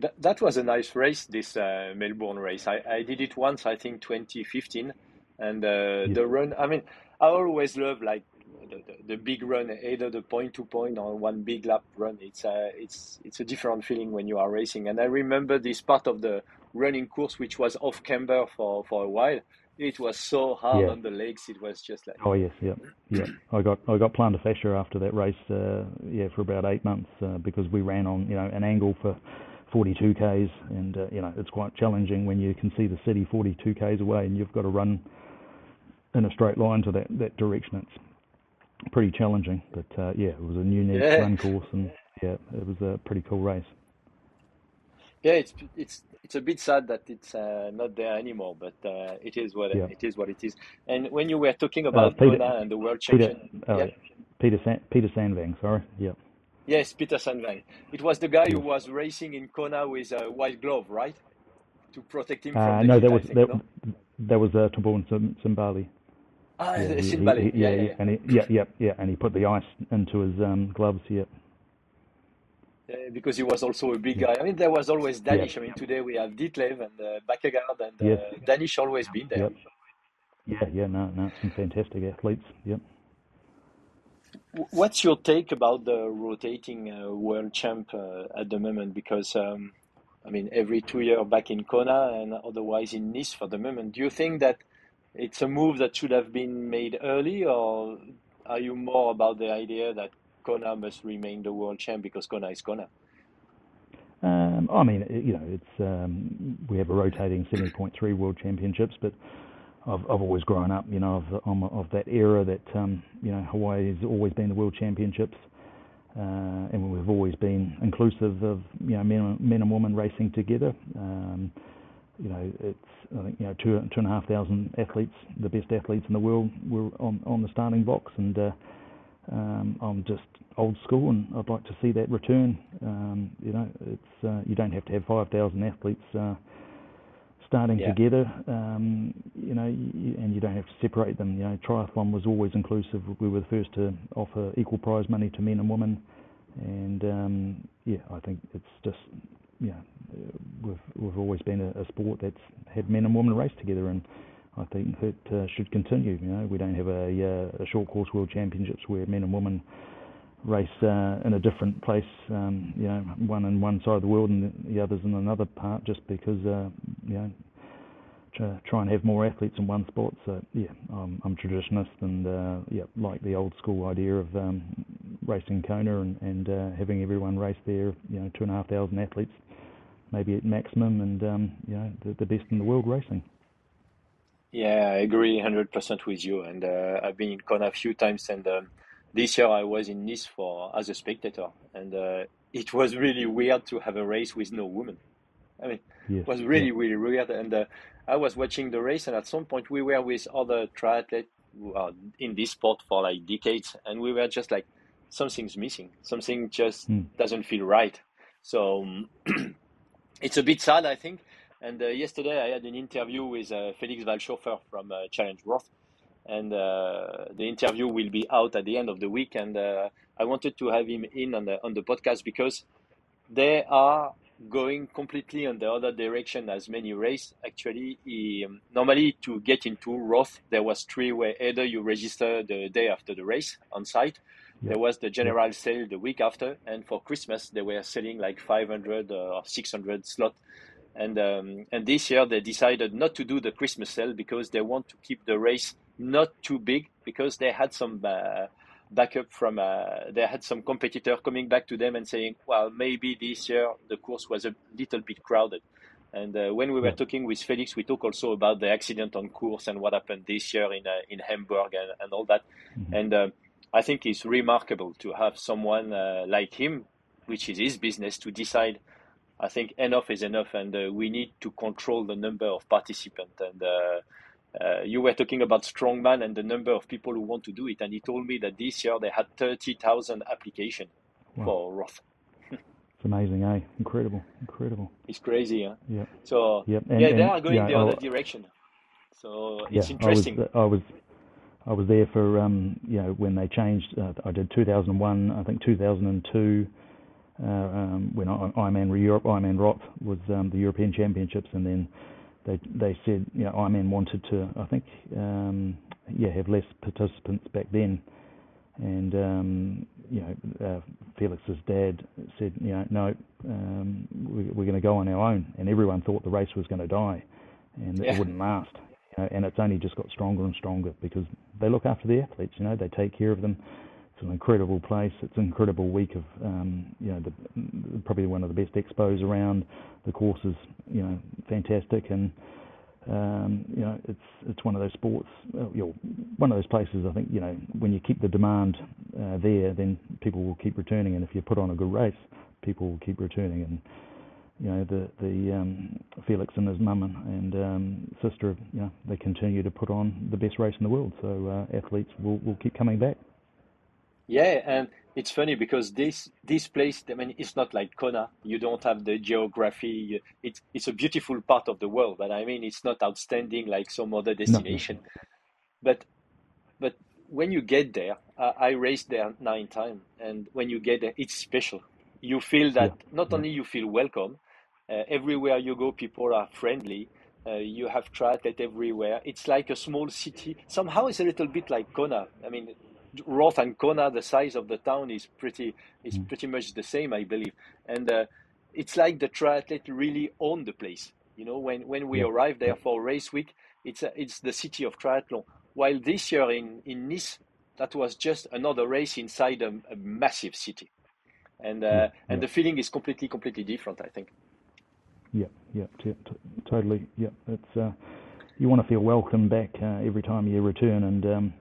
That, that was a nice race, this uh, Melbourne race. I, I did it once, I think 2015. And uh, yeah. the run, I mean, I always love like the, the, the, big run, either the point to point or one big lap run. It's a, it's, it's a different feeling when you are racing. And I remember this part of the running course, which was off camber for, for a while. It was so hard yeah. on the legs. It was just like. Oh yes, yeah, yeah. I got I got plantar fascia after that race. Uh, yeah, for about eight months uh, because we ran on you know an angle for 42 k's, and uh, you know it's quite challenging when you can see the city 42 k's away, and you've got to run in a straight line to that that direction. It's pretty challenging, but uh, yeah, it was a unique yeah. run course, and yeah, it was a pretty cool race. Yeah, it's it's it's a bit sad that it's uh, not there anymore, but uh, it is what yeah. it is what it is. And when you were talking uh, about Peter, Kona and the world champion, Peter, uh, yeah. Peter San, Peter Sandvang, sorry, yeah. Yes, Peter Sandvang. It was the guy who was racing in Kona with a white glove, right? To protect him from uh, the no, heat, that was think, that, no? that was uh, Torbjørn Sindballe. Ah, yeah, Sindballe. yeah, yeah, yeah, and he, yeah, yeah, yeah, and he put the ice into his um, gloves. Yeah. uh, because he was also a big guy. I mean, there was always Danish. I mean, today we have Ditlev and uh, Bakkegaard, and uh, yes. Danish always been there. Yep. Yeah, yeah, no, no, some fantastic athletes. Yep. What's your take about the rotating uh, world champ uh, at the moment? Because um, I mean, every two years back in Kona and otherwise in Nice for the moment. Do you think that it's a move that should have been made early, or are you more about the idea that Kona must remain the world champ because Kona is Kona? Um, I mean, you know, it's um, we have a rotating 70.3 world championships, but I've, I've always grown up, you know, of, of that era that um, you know Hawaii has always been the world championships, uh, and we've always been inclusive of you know men, men and women racing together. Um, you know, it's I think you know two two and a half thousand athletes, the best athletes in the world, were on on the starting box, and uh, um, I'm just old school, and I'd like to see that return. Um, you know, it's uh, you don't have to have five thousand athletes uh, starting yeah. together. Um, you know, you, and you don't have to separate them. You know, triathlon was always inclusive. We were the first to offer equal prize money to men and women, and um, yeah, I think it's just you know, we've we've always been a, a sport that's had men and women race together, and I think it uh, should continue. You know, we don't have a, uh, a short course world championships where men and women race uh, in a different place. Um, you know, one in one side of the world and the others in another part, just because uh, you know to try and have more athletes in one sport. So yeah, I'm, I'm traditionalist and uh, yeah, like the old school idea of um, racing Kona and, and uh, having everyone race there. You know, two and a half thousand athletes maybe at maximum, and um, you know the, the best in the world racing. Yeah, I agree 100% with you. And uh, I've been in Kona a few times, and um, this year I was in Nice for as a spectator, and uh, it was really weird to have a race with no women. I mean, yes. it was really, yeah. really weird. And uh, I was watching the race, and at some point we were with other triathletes who are in this sport for like decades, and we were just like, something's missing. Something just mm. doesn't feel right. So um, it's a bit sad, I think. And uh, yesterday I had an interview with uh, Felix Walchshöfer from uh, Challenge Roth, and uh, the interview will be out at the end of the week. And uh, I wanted to have him in on the on the podcast because they are going completely on the other direction as many race. Actually, he, um, normally to get into Roth, there was three where either you register the day after the race on site, there was the general sale the week after, and for Christmas they were selling like 500 uh, or 600 slot. And um, and this year they decided not to do the Christmas sale because they want to keep the race not too big because they had some uh, backup from uh, they had some competitor coming back to them and saying, well, maybe this year the course was a little bit crowded. And uh, when we were talking with Felix, we talked also about the accident on course and what happened this year in uh, in Hamburg and, and all that. Mm-hmm. And uh, I think it's remarkable to have someone uh, like him, which is his business, to decide. I think enough is enough, and uh, we need to control the number of participants. And uh, uh you were talking about strongman and the number of people who want to do it, and he told me that this year they had thirty thousand applications wow. for Roth. it's amazing, eh? Incredible, incredible. It's crazy, huh? Yeah. So yep. and, yeah, they are going yeah, the other direction. So it's yeah, interesting. I was, I was I was there for um, you know when they changed. Uh, I did 2001, I think 2002. Uh, um, when I, Ironman Europe, Ironman Roth was um, the European Championships, and then they they said you know Ironman wanted to I think um, yeah have less participants back then, and um, you know uh, Felix's dad said you know no um, we, we're going to go on our own, and everyone thought the race was going to die, and yeah. it wouldn't last know, and it's only just got stronger and stronger because they look after the athletes. You know, they take care of them. An incredible place. It's an incredible week of, um, you know, the, probably one of the best expos around. The course is, you know, fantastic, and um, you know, it's it's one of those sports, uh, you know, one of those places. I think, you know, when you keep the demand uh, there, then people will keep returning, and if you put on a good race, people will keep returning, and you know the the um, Felix and his mum and, and um, sister, you know, they continue to put on the best race in the world. So uh, athletes will will keep coming back. Yeah, and it's funny because this this place, I mean, it's not like Kona. You don't have the geography. It's it's a beautiful part of the world, but I mean, it's not outstanding like some other destination. No. But but when you get there, uh, I raced there nine times, and when you get there, it's special you feel that yeah. not only you feel welcome, uh, everywhere you go, people are friendly. Uh, you have triathlete everywhere. It's like a small city. Somehow, it's a little bit like Kona. I mean, Roth and Kona, the size of the town is pretty is mm. pretty much the same, I believe. And uh, it's like the triathlete really own the place. You know, when when we arrive there for race week, it's a, it's the city of triathlon. While this year in in Nice, that was just another race inside a, a massive city, and uh, yeah. and the feeling is completely completely different. I think. Yeah, yeah, t- t- totally. Yeah, it's uh, you want to feel welcome back uh, every time you return, and um,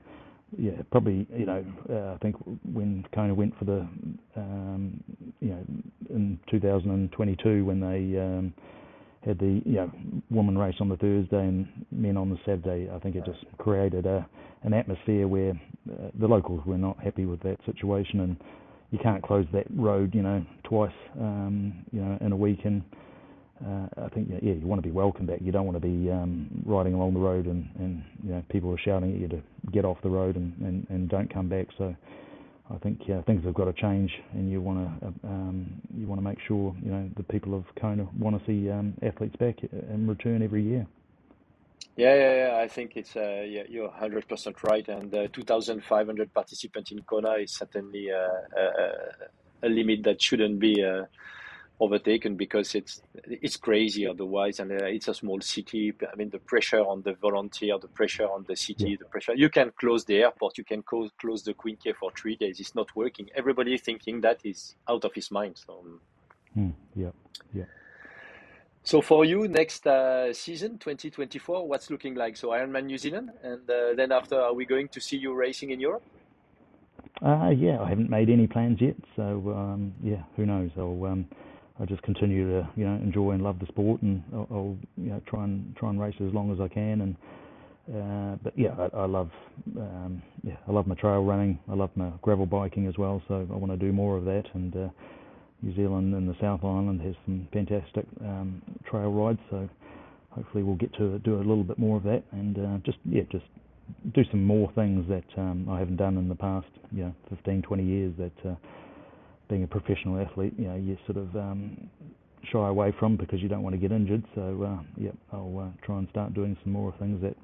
yeah, probably you know uh, I think when Kona went for the um, you know in 2022 when they um, had the you know woman race on the Thursday and men on the Saturday, I think it just created a an atmosphere where uh, the locals were not happy with that situation, and you can't close that road you know twice um, you know in a week and uh, I think yeah, you want to be welcome back. You don't want to be um, riding along the road and, and you know people are shouting at you to get off the road and, and, and don't come back. So I think yeah, things have got to change, and you want to uh, um, you want to make sure you know the people of Kona want to see um, athletes back and return every year. Yeah, yeah, yeah. I think it's uh, yeah, you're 100 percent right, and uh, 2,500 participants in Kona is certainly uh, a, a, limit that shouldn't be uh, overtaken because it's it's crazy otherwise. And uh, it's a small city. I mean the pressure on the volunteer the pressure on the city yeah. the pressure you can close the airport you can close, close the queen K for three days. It's not working. Everybody thinking that is out of his mind. So mm, yeah. Yeah. So for you next uh, season 2024 what's looking like? So ironman new zealand and uh, then after are we going to see you racing in europe? Uh, yeah, I haven't made any plans yet, so um, yeah, who knows? I'll um, I just continue to you know enjoy and love the sport, and I'll, I'll you know try and try and race as long as I can. And uh, but yeah, I, I love um, yeah I love my trail running. I love my gravel biking as well. So I want to do more of that. And uh, New Zealand and the South Island has some fantastic um, trail rides. So hopefully we'll get to do a little bit more of that, and uh, just yeah just do some more things that um, I haven't done in the past you know 15 20 years that uh, being a professional athlete, you know, you sort of um, shy away from because you don't want to get injured. So, uh, yeah, I'll uh, try and start doing some more things that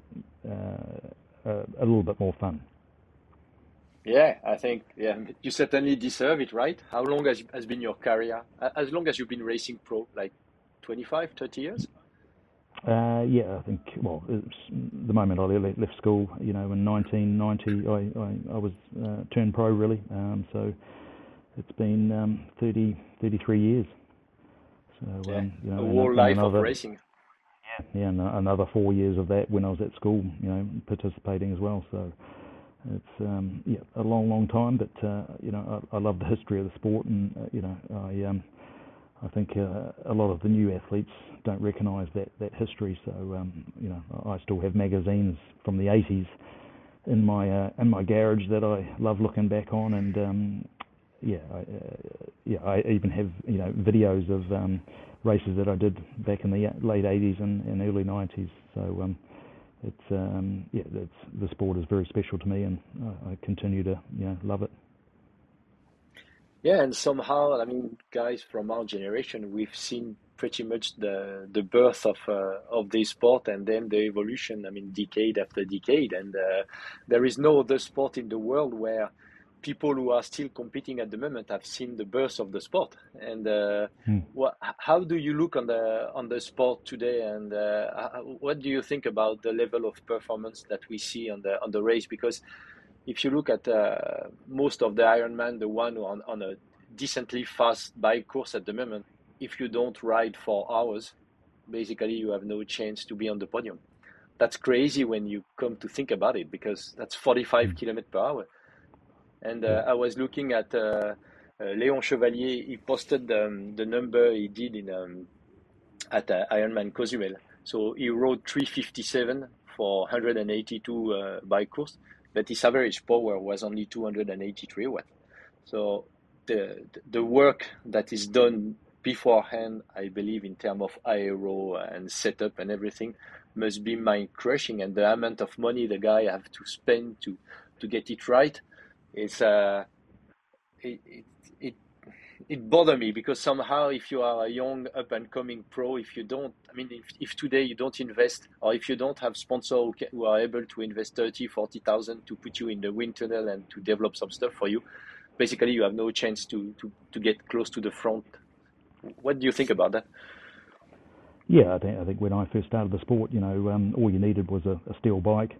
uh, are a little bit more fun. Yeah, I think yeah, you certainly deserve it, right? How long has has been your career? As long as you've been racing pro, like 25, 30 years? Uh, yeah, I think. Well, the moment I left school, you know, in 1990, I I, I was uh, turned pro really. Um, so it's been um, 30, 33 years. So, yeah, um, you know, a whole life another, of racing. Yeah, yeah, another four years of that when I was at school, you know, participating as well. So it's um, yeah, a long, long time. But uh, you know, I, I love the history of the sport, and uh, you know, I um, I think uh, a lot of the new athletes don't recognise that that history. So um, you know, I still have magazines from the 80s in my uh, in my garage that I love looking back on, and um, yeah, I, uh, yeah, I even have you know videos of um, races that I did back in the late '80s and, and early '90s. So um, it's um, yeah, it's, the sport is very special to me, and I, I continue to you know love it. Yeah, and somehow, I mean, guys from our generation, we've seen pretty much the the birth of uh, of this sport and then the evolution. I mean, decade after decade, and uh, there is no other sport in the world where people who are still competing at the moment have seen the birth of the sport. And uh, hmm. what, how do you look on the on the sport today? And uh, what do you think about the level of performance that we see on the on the race? Because if you look at uh, most of the Ironman, the one on on a decently fast bike course at the moment, if you don't ride for hours, basically you have no chance to be on the podium. That's crazy when you come to think about it, because that's 45 mm. kilometers per hour and uh, I was looking at uh, uh, Léon Chevalier. He posted the, the number he did in um, at Ironman Cozumel. So he rode 357 for 182 bike course, but his average power was only 283 watt. So the the work that is done beforehand, I believe, in terms of aero and setup and everything, must be mind crushing. And the amount of money the guy have to spend to to get it right, it's uh, it, it, it it me because somehow if you are a young up and coming pro if you don't i mean if, if today you don't invest or if you don't have sponsors who, who are able to invest 30 40000 to put you in the wind tunnel and to develop some stuff for you basically you have no chance to, to, to get close to the front. What do you think about that? Yeah i think, I think when i first started the sport you know um, all you needed was a, a steel bike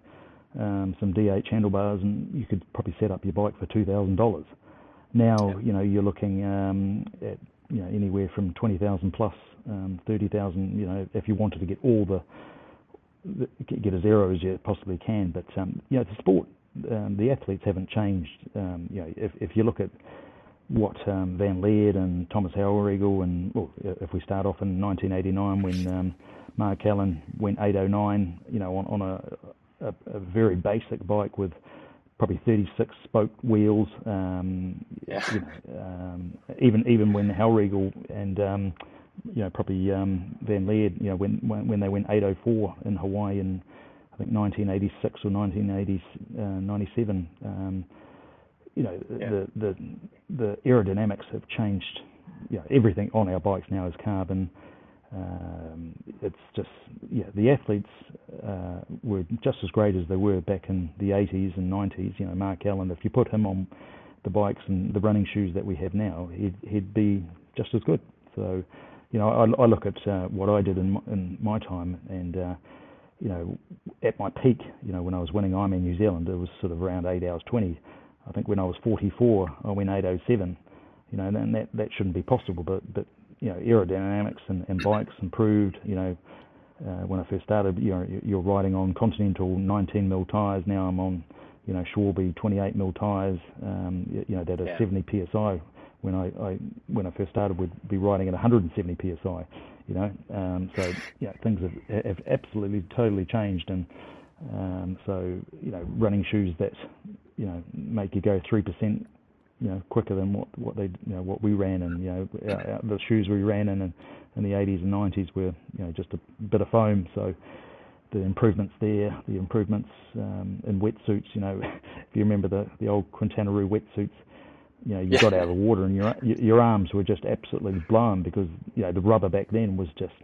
um, some dh handlebars and you could probably set up your bike for $2000 now, you know, you're looking um, at you know anywhere from twenty thousand plus um, thirty thousand. You know, if you wanted to get all the, the get as aero as you possibly can. But um, you know, the sport, um, the athletes haven't changed. Um, you know, if if you look at what um, Van Lierde and Thomas Hellriegel and well, if we start off in 1989 when um, Mark Allen went 809, you know, on, on a, a, a very basic bike with probably 36 spoke wheels. Um, yeah. You know, um, even even when Hellriegel and um, you know probably um, Van Lierde, you know when when they went 804 in Hawaii in I think 1986 or 1997. Uh, um, you know yeah. the the the aerodynamics have changed. You know everything on our bikes now is carbon. Um, it's just yeah, the athletes uh, were just as great as they were back in the 80s and 90s. You know, Mark Allen. If you put him on the bikes and the running shoes that we have now, he'd he'd be just as good. So, you know, I, I look at uh, what I did in my, in my time, and uh, you know, at my peak, you know, when I was winning Ironman New Zealand, it was sort of around eight hours 20. I think when I was 44, I went 807. You know, and that that shouldn't be possible, but but you know aerodynamics and, and bikes improved. You know, uh, when I first started, you know, you're riding on Continental 19 mil tires. Now I'm on, you know, Schwalbe 28 mil tires. Um, you know, that are yeah. 70 psi. When I, I when I first started, we'd be riding at 170 psi. You know, um, so yeah, things have, have absolutely totally changed, and um, so you know, running shoes that you know make you go three percent you know quicker than what what they you know what we ran and you know the shoes we ran in in, in the 80s and 90s were you know just a bit of foam so the improvements there the improvements um, in wetsuits you know if you remember the the old Quintana Roo wetsuits you know you yeah. got out of the water and your your arms were just absolutely blown because you know the rubber back then was just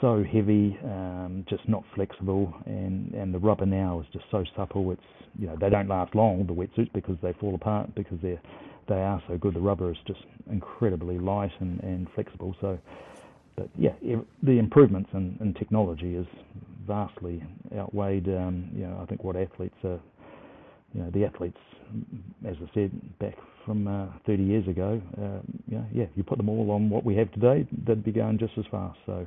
so heavy, um, just not flexible, and, and the rubber now is just so supple. It's you know they don't last long the wetsuits because they fall apart because they're they are so good. The rubber is just incredibly light and, and flexible. So, but yeah, the improvements in, in technology is vastly outweighed. Um, you know, I think what athletes are. You know, the athletes, as I said back from uh, 30 years ago, uh, you know, yeah, you put them all on what we have today, they'd be going just as fast. So,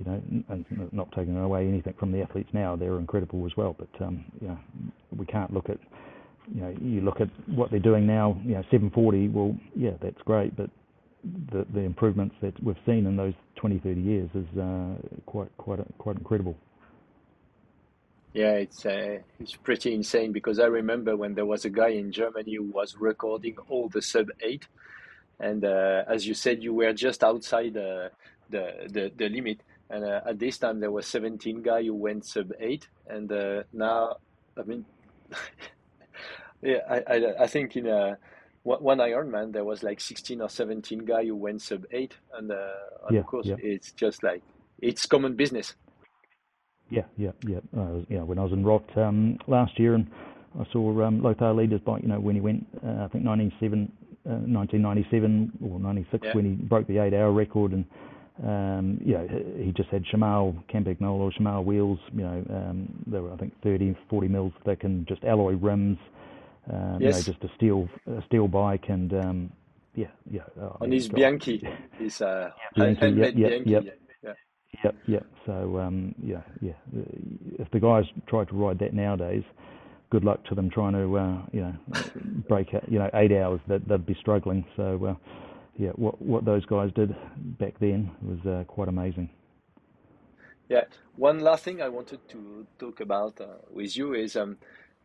you know, and not taking away anything from the athletes now, they're incredible as well. But um, you know, we can't look at, you know, you look at what they're doing now. You know, 740. Well, yeah, that's great, but the the improvements that we've seen in those 20, 30 years is uh, quite quite quite incredible. Yeah, it's uh, it's pretty insane because I remember when there was a guy in Germany who was recording all the sub eight, and uh, as you said, you were just outside uh, the the the limit and uh, at this time, there were 17 guys who went sub eight, and uh, now, I mean, yeah, I, I, I think in a uh, one Ironman there was like 16 or 17 guys who went sub eight, and, uh, and yeah, of course, yeah. it's just like it's common business. Yeah, yeah, yeah. Uh, yeah, when I was in Roth um, last year, and I saw um, Lothar Leder's bike. You know, when he went, uh, I think 97, 1997 or 96, yeah. when he broke the eight-hour record, and um, you know, he just had Shimano Campagnolo or Shimano wheels. You know, um, they were I think 30, 40 mils thick and just alloy rims. Um, yes. You know, just a steel a steel bike and um, yeah, yeah. Oh, On his Bianchi, his uh, Bianchi, yep, yep, Bianchi, yep. Yeah. Yep, yep. So um, yeah, yeah. If the guys try to ride that nowadays, good luck to them trying to uh, you know break you know eight hours. That they'd be struggling. So. Uh, yeah, what what those guys did back then was uh, quite amazing. Yeah, one last thing I wanted to talk about uh, with you is um,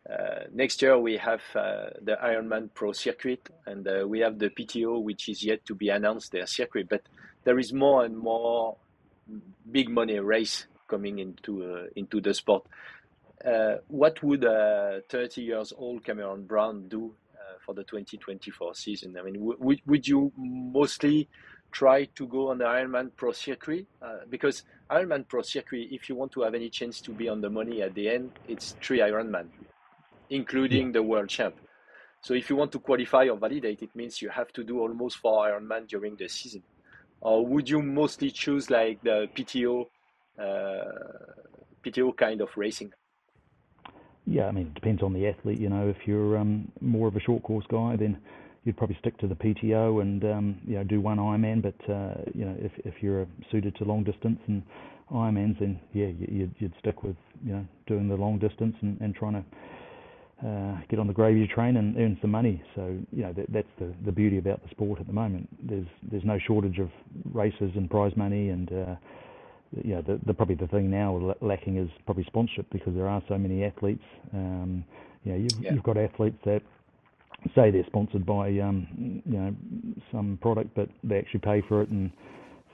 uh, next year we have uh, the Ironman Pro circuit and uh, we have the PTO, which is yet to be announced their circuit, but there is more and more big money race coming into uh, into the sport. what would a 30 years old Cameron Brown do for the 2024 season. I mean, would would you mostly try to go on the Ironman Pro Circuit uh, because Ironman Pro Circuit, if you want to have any chance to be on the money at the end, it's three Ironman, including the World Champ. So if you want to qualify or validate, it means you have to do almost four Ironman during the season. Or would you mostly choose like the PTO, uh, PTO kind of racing? Yeah, I mean, it depends on the athlete. You know, if you're um, more of a short course guy, then you'd probably stick to the PTO and um, you know do one Ironman. But uh, you know, if if you're suited to long distance and Ironmans, then yeah, you'd, you'd stick with you know doing the long distance and, and trying to uh, get on the gravy train and earn some money. So you know that, that's the the beauty about the sport at the moment. There's there's no shortage of races and prize money, and uh, you know the, the probably the thing now lacking is probably sponsorship because there are so many athletes. Um, you know you've, yeah. you've got athletes that say they're sponsored by um, you know some product, but they actually pay for it and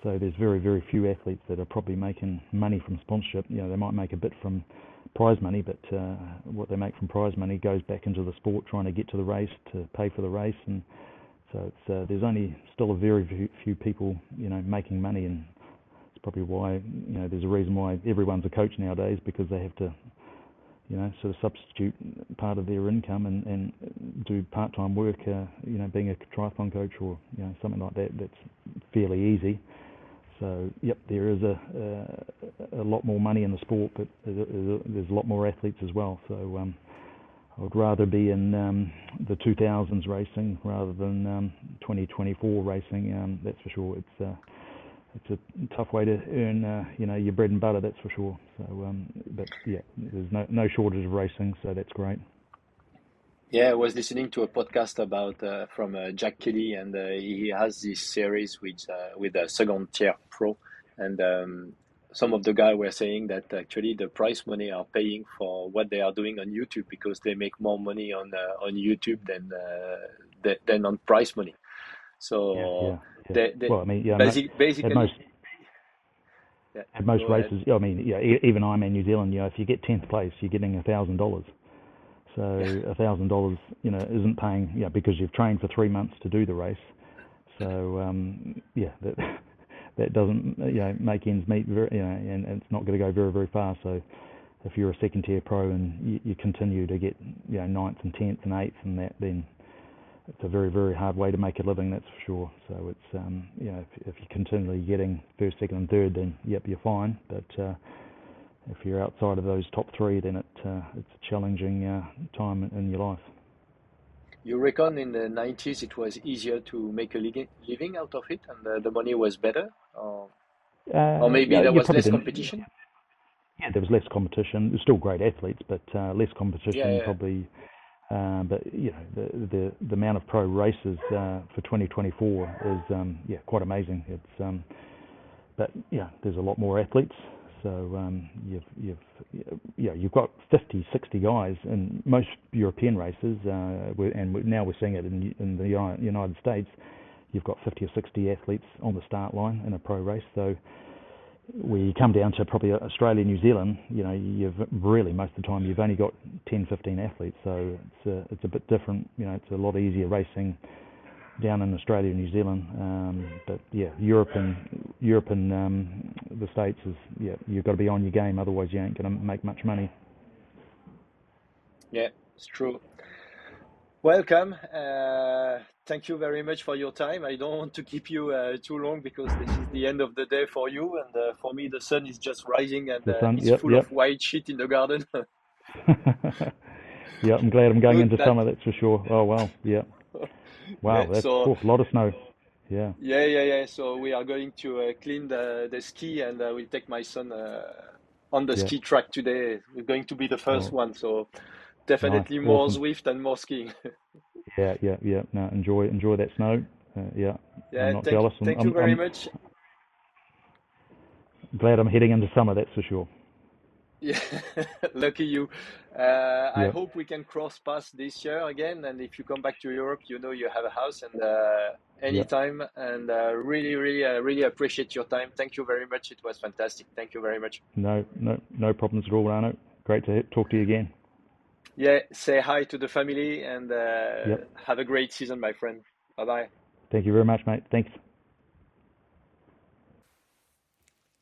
so there's very, very few athletes that are probably making money from sponsorship. You know, they might make a bit from prize money, but uh, what they make from prize money goes back into the sport, trying to get to the race to pay for the race, and so it's, uh, there's only still a very few, people, you know, making money, and probably why, you know, there's a reason why everyone's a coach nowadays because they have to, you know, sort of substitute part of their income and, and do part-time work, uh, you know, being a triathlon coach or you know something like that. That's fairly easy. So, yep, there is a, a, a lot more money in the sport, but there's a, there's a lot more athletes as well. So, um, I would rather be in um, the 2000s racing rather than um, 2024 racing. Um, that's for sure. It's uh, it's a tough way to earn, uh, you know, your bread and butter. That's for sure. So, um, but yeah, there's no no shortage of racing, so that's great. Yeah, I was listening to a podcast about uh, from uh, Jack Kelly, and uh, he has this series with uh, with a second tier pro, and um, some of the guys were saying that actually the prize money are paying for what they are doing on YouTube because they make more money on uh, on YouTube than uh, than on prize money. So yeah. They, they, well, I mean, yeah, basic, basically. At most, yeah, at most races, I mean, yeah, even Ironman New Zealand, you know, if you get tenth place, you're getting a thousand dollars. So a thousand dollars, you know, isn't paying, yeah, because you've trained for three months to do the race. So um, yeah, that that doesn't, you know, make ends meet, very, you know, and, and it's not going to go very very far. So if you're a second tier pro and you, you continue to get, you know, ninth and tenth and eighth and that, then it's a very very hard way to make a living. That's for sure. So it's, um, you know, if, if you're continually getting first, second, and third, then yep, you're fine. But uh, if you're outside of those top three, then it uh, it's a challenging uh, time in your life. You reckon in the 90s it was easier to make a living out of it and the, the money was better? Or, uh, or maybe yeah, there was less competition? Yeah, there was less competition. There's still great athletes, but uh, less competition yeah, yeah. probably. Uh, but you know the, the the amount of pro races uh, for 2024 is um, yeah quite amazing. It's um, but yeah, there's a lot more athletes. So um, you've you've yeah you've got 50, 60 guys in most European races, uh, and now we're seeing it in in the United States. You've got 50 or 60 athletes on the start line in a pro race. So we come down to probably Australia, New Zealand, you know, you've really most of the time you've only got 10, 15 athletes. So it's a, it's a bit different. You know, it's a lot easier racing down in Australia and New Zealand. Um, but yeah, Europe and Europe and um, the States is yeah, you've got to be on your game, otherwise you ain't going to make much money. Yeah, it's true. Welcome. Uh, thank you very much for your time. I don't want to keep you uh, too long because this is the end of the day for you, and uh, for me the sun is just rising and uh, sun, it's yep, full yep. of white shit in the garden. yeah, I'm glad I'm going Good, into that... summer. That's for sure. Oh well, yeah. Wow, yeah, that's so, a lot of snow. Yeah. Yeah, yeah, yeah. So we are going to uh, clean the, the ski and uh, we'll take my son uh, on the yeah. ski track today. We're going to be the first oh. one. So definitely nice. more awesome. Zwift and more skiing. yeah, yeah, yeah. No, enjoy enjoy that snow. Uh, yeah. Yeah, I'm not thank, jealous. thank I'm, you very I'm, much. Glad I'm heading into summer, that's for sure. Yeah, lucky you. Uh, I hope we can cross paths this year again. And if you come back to Europe, you know you have a house and uh, anytime. And uh, really, really, uh, really appreciate your time. Thank you very much. It was fantastic. Thank you very much. No, no, no problems at all, Arnaud. Great to talk to you again. Yeah, say hi to the family and uh, Yep. have a great season, my friend. Bye bye. Thank you very much, mate. Thanks.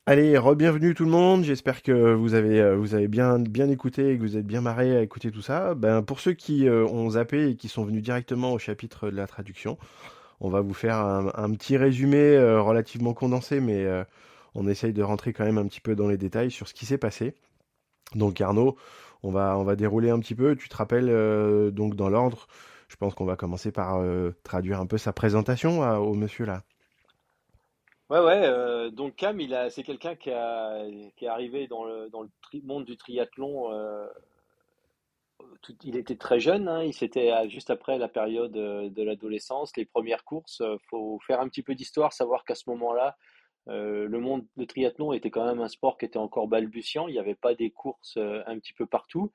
Allez, re-bienvenue tout le monde. J'espère que vous avez, euh, vous avez bien, bien écouté et que vous êtes bien marré à écouter tout ça. Ben, pour ceux qui euh, ont zappé et qui sont venus directement au chapitre de la traduction, on va vous faire un, un petit résumé euh, relativement condensé, mais euh, on essaye de rentrer quand même un petit peu dans les détails sur ce qui s'est passé. Donc Arnaud, on va, dérouler un petit peu. Tu te rappelles euh, donc dans l'ordre. Je pense qu'on va commencer par euh, traduire un peu sa présentation à- au monsieur là. Ouais, ouais. euh, donc Cam, c'est quelqu'un qui a, est arrivé dans le, dans le monde du triathlon. euh, il était très jeune, hein, il s'était juste après la période euh, de l'adolescence, les premières courses. euh, faut faire un petit peu d'histoire, savoir qu'à ce moment-là, euh, le monde de triathlon était quand même un sport qui était encore balbutiant. Il n'y avait pas des courses euh, un petit peu partout.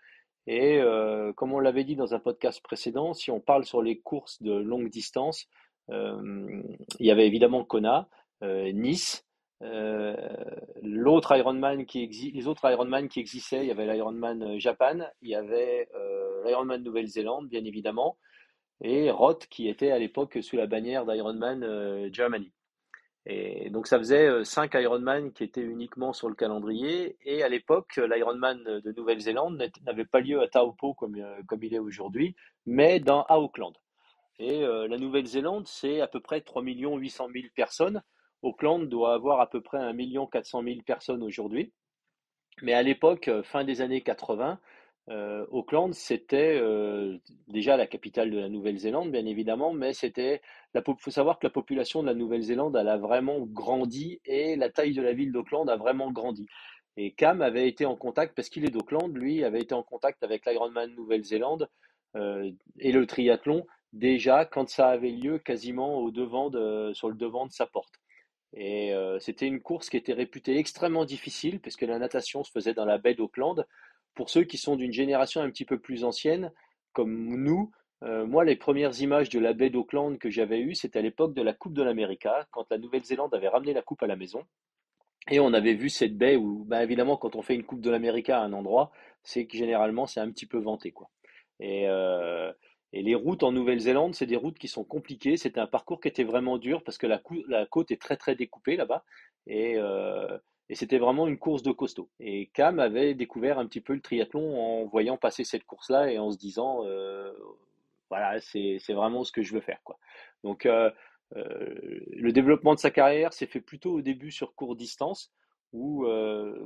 Et euh, comme on l'avait dit dans un podcast précédent, si on parle sur les courses de longue distance, il y avait évidemment Kona, Nice, l'autre Ironman qui les autres Ironman qui existaient, il y avait l'Ironman Japan, il y avait l'Ironman Nouvelle-Zélande, bien évidemment, et Roth qui était à l'époque sous la bannière d'Ironman Germany. Et donc ça faisait euh, cinq Ironman qui étaient uniquement sur le calendrier. Et à l'époque, l'Ironman de Nouvelle-Zélande n'avait pas lieu à Taupo comme, euh, il est aujourd'hui, mais dans, à Auckland. Et euh, la Nouvelle-Zélande, c'est à peu près 3 800 000 personnes. Auckland doit avoir à peu près 1 400 000 personnes aujourd'hui. Mais à l'époque, euh, fin des années 80, euh, Auckland, c'était euh, déjà la capitale de la Nouvelle-Zélande, bien évidemment, mais c'était, il faut savoir que la population de la Nouvelle-Zélande, elle a vraiment grandi et la taille de la ville d'Auckland a vraiment grandi. Et Cam avait été en contact, parce qu'il est d'Auckland, lui avait été en contact avec l'Ironman Nouvelle-Zélande euh, et le triathlon déjà quand ça avait lieu quasiment au devant de, sur le devant de sa porte. Et c'était une course qui était réputée extrêmement difficile puisque la natation se faisait dans la baie d'Auckland. Pour ceux qui sont d'une génération un petit peu plus ancienne, comme nous, euh, moi, les premières images de la baie d'Auckland que j'avais eues, c'était à l'époque de la Coupe de l'Amérique, quand la Nouvelle-Zélande avait ramené la coupe à la maison. Et on avait vu cette baie où, bah, évidemment, quand on fait une Coupe de l'Amérique à un endroit, c'est que généralement, c'est un petit peu vanté, quoi. Et, euh, et les routes en Nouvelle-Zélande, c'est des routes qui sont compliquées. C'était un parcours qui était vraiment dur parce que la côte est très très découpée là-bas. Et, euh, et c'était vraiment une course de costaud. Et Cam avait découvert un petit peu le triathlon en voyant passer cette course-là et en se disant, euh, voilà, c'est vraiment ce que je veux faire, quoi. Donc euh, euh, le développement de sa carrière s'est fait plutôt au début sur courte distance. Où,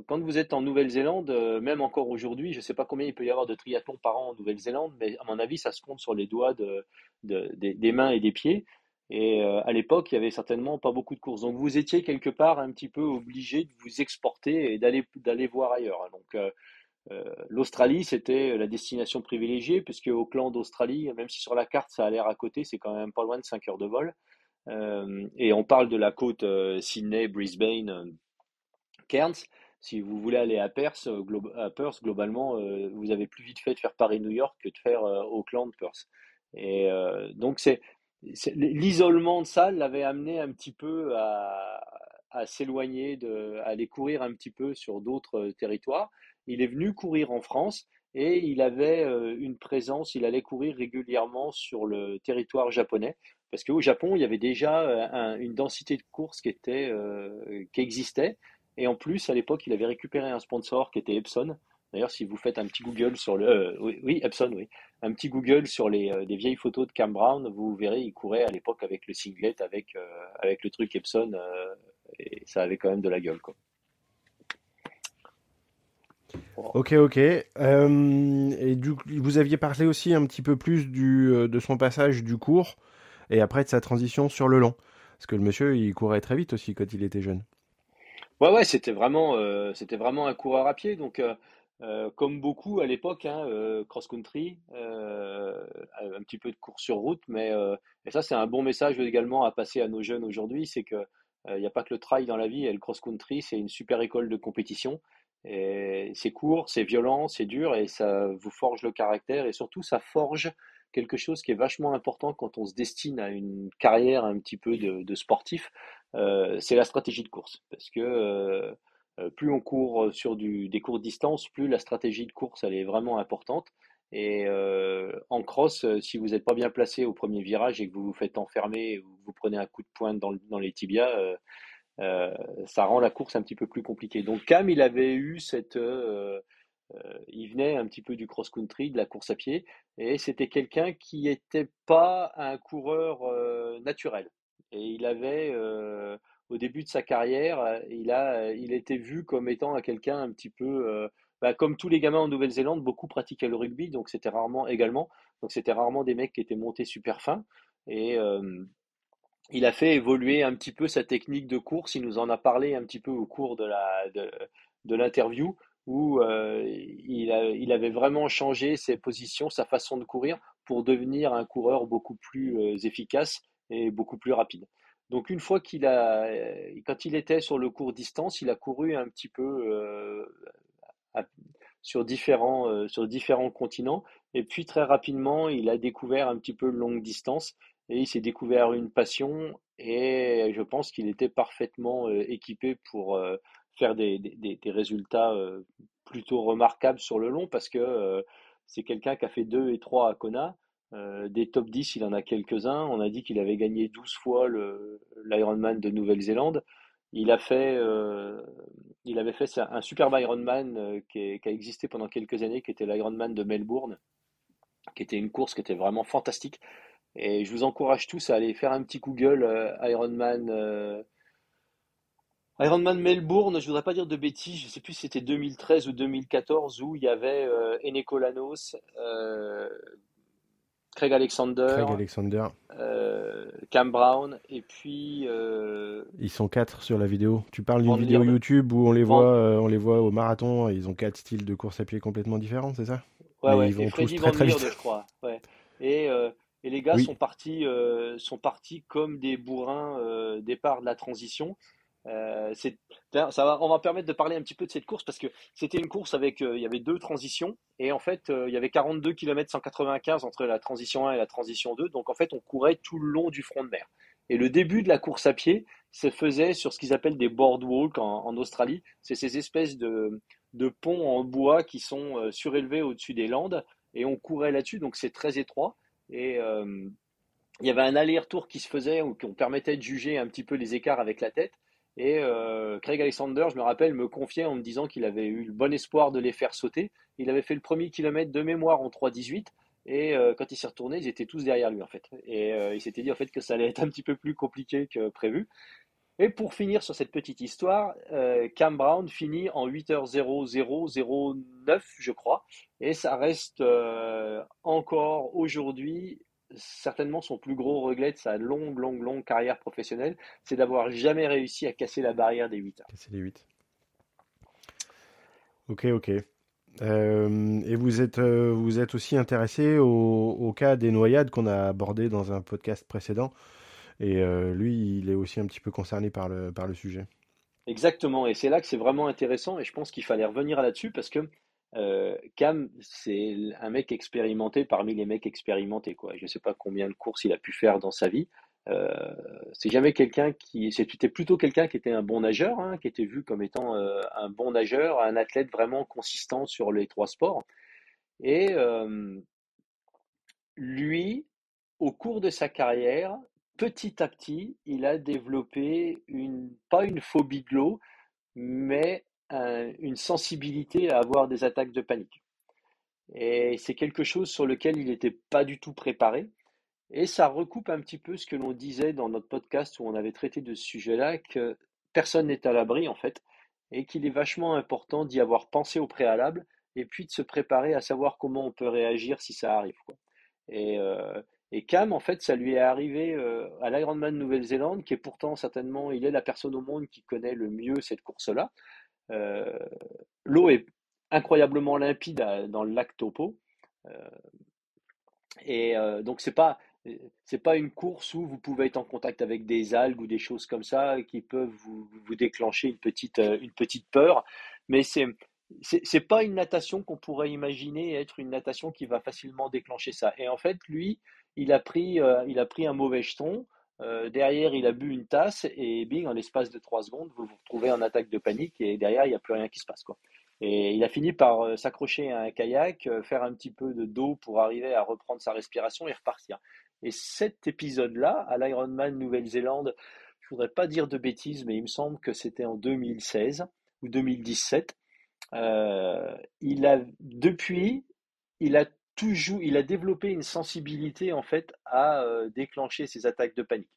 quand vous êtes en Nouvelle-Zélande, même encore aujourd'hui, je ne sais pas combien il peut y avoir de triathlons par an en Nouvelle-Zélande, mais à mon avis, ça se compte sur les doigts de, de- des, des mains et des pieds. Et euh, à l'époque, il y avait certainement pas beaucoup de courses. Donc vous étiez quelque part un petit peu obligé de vous exporter et d'aller voir ailleurs. Donc euh, euh, l'Australie, c'était la destination privilégiée, puisque Auckland, Australie, même si sur la carte ça a l'air à côté, c'est quand même pas loin de 5 heures de vol. Et on parle de la côte Sydney, Brisbane, Cairns. Si vous voulez aller à Perth, à Perth globalement, vous avez plus vite fait de faire Paris-New York que de faire Auckland-Perth. Et donc c'est- l'isolement de ça l'avait amené un petit peu à, s'éloigner, à aller courir un petit peu sur d'autres euh, territoires. Il est venu courir en France et il avait euh, une présence, il allait courir régulièrement sur le territoire japonais. Parce qu'au Japon, il y avait déjà euh, un- une densité de courses qui qui existait. Et en plus, à l'époque, il avait récupéré un sponsor qui était Epson. D'ailleurs, si vous faites un petit Google sur le... euh, oui, oui, Epson, oui. Un petit Google sur les, euh, des vieilles photos de Cam Brown, vous verrez, il courait à l'époque avec le singlet, avec, euh, avec le truc Epson, et ça avait quand même de la gueule, quoi. Ok, ok. Et du coup, vous aviez parlé aussi un petit peu plus du, de son passage du court et après de sa transition sur le long. Parce que le monsieur, il courait très vite aussi quand il était jeune. Ouais, ouais, c'était vraiment, c'était vraiment un coureur à pied. Donc, euh, comme beaucoup à l'époque, hein, euh, cross-country, euh, un petit peu de course sur route. Mais et ça, c'est un bon message également à passer à nos jeunes aujourd'hui, c'est que il n'y a pas que le trail dans la vie. Et le cross-country, c'est une super école de compétition. Et c'est court, c'est violent, c'est dur, et ça vous forge le caractère. Et surtout, ça forge quelque chose qui est vachement important quand on se destine à une carrière un petit peu de, de sportif c'est la stratégie de course. Parce que plus on court sur du, des courtes distances, plus la stratégie de course elle est vraiment importante. Et en cross, si vous n'êtes pas bien placé au premier virage et que vous vous faites enfermer ou vous prenez un coup de pointe dans, les tibias, ça rend la course un petit peu plus compliquée. Donc Cam, il avait eu cette euh, il venait un petit peu du cross-country, de la course à pied, et c'était quelqu'un qui n'était pas un coureur euh, naturel. Et il avait, euh, au début de sa carrière, il a, il était vu comme étant quelqu'un un petit peu, bah, comme tous les gamins en Nouvelle-Zélande, beaucoup pratiquaient le rugby, donc c'était rarement également, donc c'était rarement des mecs qui étaient montés super fins. Et il a fait évoluer un petit peu sa technique de course. Il nous en a parlé un petit peu au cours de la de, de l'interview où euh, il, il, avait vraiment changé ses positions, sa façon de courir pour devenir un coureur beaucoup plus euh, efficace et beaucoup plus rapide. Donc une fois qu'il a, quand il était sur le court distance, il a couru un petit peu euh, sur différents sur différents continents et puis très rapidement il a découvert un petit peu longue distance et il s'est découvert une passion et je pense qu'il était parfaitement équipé pour faire des, des, des résultats euh, plutôt remarquables sur le long parce que euh, c'est quelqu'un qui a fait 2 et 3 à Kona. Euh, des top 10, il en a quelques-uns. On a dit qu'il avait gagné 12 fois l'Ironman de Nouvelle-Zélande. Il, fait, il avait fait un superbe Ironman qui, qui, a existé pendant quelques années, qui était l'Ironman de Melbourne, qui était une course qui était vraiment fantastique. Et je vous encourage tous à aller faire un petit Google Ironman Ironman Melbourne, je voudrais pas dire de bêtises, je sais plus si c'était 2013 ou 2014 où il y avait euh, Lanos, euh, Craig Alexander, Craig Alexander. Euh, Cam Brown et puis euh, ils sont quatre sur la vidéo. Tu parles d'une vidéo YouTube où on les voit, euh, on les voit au marathon. Ils ont quatre styles de course à pied complètement différents, c'est ça? Ouais, ouais. Ils vont et Freddy tous très, très vite. je crois. Ouais. Et, et les gars sont partis, sont partis comme des bourrins départ de la transition. Euh, on va permettre de parler un petit peu de cette course parce que c'était une course avec, euh, il y avait deux transitions et en fait, euh, il y avait 42 km 195 entre la transition 1 et la transition 2. Donc en fait, on courait tout le long du front de mer. Et le début de la course à pied se faisait sur ce qu'ils appellent des boardwalks en, en Australie. C'est ces espèces de, de, ponts en bois qui sont surélevés au-dessus des landes et on courait là-dessus. Donc c'est très étroit et il y avait un aller-retour qui se faisait où on permettait de juger un petit peu les écarts avec la tête. Et euh, Craig Alexander, je me rappelle, me confiait en me disant qu'il avait eu le bon espoir de les faire sauter. Il avait fait le premier kilomètre de mémoire en 3.18 et euh, quand il s'est retourné, ils étaient tous derrière lui en fait. Et euh, il s'était dit en fait que ça allait être un petit peu plus compliqué que prévu. Et pour finir sur cette petite histoire, Cam Brown finit en 8h0009, je crois. Et ça reste encore aujourd'hui certainement son plus gros regret de sa longue, longue, longue carrière professionnelle, c'est d'avoir jamais réussi à casser la barrière des 8 heures. Casser les 8. Ok, ok. Euh, et vous êtes, euh, vous êtes aussi intéressé au, cas des noyades qu'on a abordé dans un podcast précédent. Et euh, lui, il est aussi un petit peu concerné par le, par le sujet. Exactement. Et c'est là que c'est vraiment intéressant. Et je pense qu'il fallait revenir là-dessus parce que euh, Cam, c'est un mec expérimenté parmi les mecs expérimentés. Quoi. Je ne sais pas combien de courses il a pu faire dans sa vie. Euh, c'est jamais quelqu'un qui. C'était plutôt quelqu'un qui était un bon nageur, hein, qui était vu comme étant euh, un bon nageur, un athlète vraiment consistant sur les trois sports. Et lui, au cours de sa carrière, petit à petit, il a développé une, pas une phobie de l'eau, mais une sensibilité à avoir des attaques de panique. Et c'est quelque chose sur lequel il n'était pas du tout préparé. Et ça recoupe un petit peu ce que l'on disait dans notre podcast où on avait traité de ce sujet-là, que personne n'est à l'abri en fait, et qu'il est vachement important d'y avoir pensé au préalable, et puis de se préparer à savoir comment on peut réagir si ça arrive. Et, euh, et Cam, en fait, ça lui est arrivé euh, à l'Ironman Nouvelle-Zélande, qui est pourtant certainement, il est la personne au monde qui connaît le mieux cette course-là. Euh, l'eau est incroyablement limpide dans le lac Topo. Euh, et euh, donc, c'est pas pas une course où vous pouvez être en contact avec des algues ou des choses comme ça qui peuvent vous, vous déclencher une petite, une petite peur. Mais c'est c'est pas une natation qu'on pourrait imaginer être une natation qui va facilement déclencher ça. Et en fait, lui, il a pris, il a pris un mauvais jeton. Euh, derrière, il a bu une tasse et bing, en l'espace de 3 secondes, vous vous retrouvez en attaque de panique et derrière, il n'y a plus rien qui se passe. Quoi. Et il a fini par s'accrocher à un kayak, faire un petit peu de dos pour arriver à reprendre sa respiration et repartir. Et cet épisode-là, à l'Ironman Nouvelle-Zélande, je voudrais pas dire de bêtises, mais il me semble que c'était en 2016 ou 2017. Euh, il a depuis, il a toujours, il a développé une sensibilité en fait à euh, déclencher ces attaques de panique.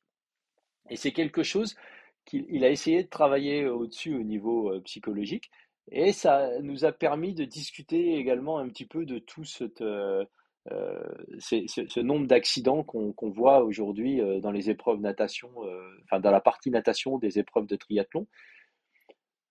Et c'est quelque chose qu'il a essayé de travailler au-dessus au niveau euh, psychologique. Et ça nous a permis de discuter également un petit peu de tout euh, ce nombre d'accidents qu'on voit aujourd'hui dans les épreuves natation, enfin dans la partie natation des épreuves de triathlon.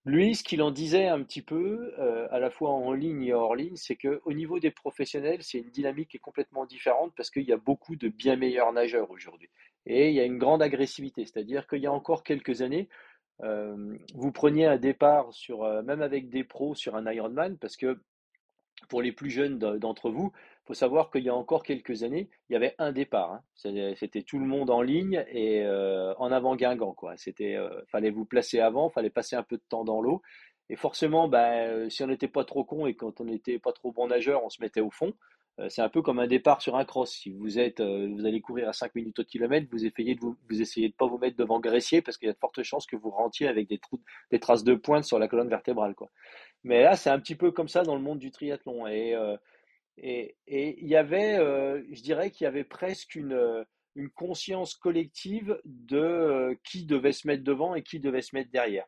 Lui, ce qu'il en disait un petit peu, à la fois en ligne et hors ligne, c'est qu'au niveau des professionnels, c'est une dynamique qui est complètement différente parce qu'il y a beaucoup de bien meilleurs nageurs aujourd'hui. Et il y a une grande agressivité, c'est-à-dire qu'il y a encore quelques années, vous preniez un départ sur, même avec des pros sur un Ironman, parce que pour les plus jeunes d'entre vous, faut savoir qu'il y a encore quelques années, il y avait un départ. Hein. C'était tout le monde en ligne et euh, en avant Guingamp. Quoi. C'était, euh, fallait vous placer avant, fallait passer un peu de temps dans l'eau. Et forcément, ben, si on n'était pas trop con et quand on n'était pas trop bon nageur, on se mettait au fond. Euh, c'est un peu comme un départ sur un cross. Si vous êtes, vous allez courir à 5 minutes au kilomètre, vous essayez de vous, pas vous mettre devant Gressier parce qu'il y a de fortes chances que vous rentiez avec des, traces de pointe sur la colonne vertébrale. Mais là, c'est un petit peu comme ça dans le monde du triathlon. Et et, il y avait, euh, je dirais qu'il y avait presque une, euh, conscience collective de euh, qui devait se mettre devant et qui devait se mettre derrière.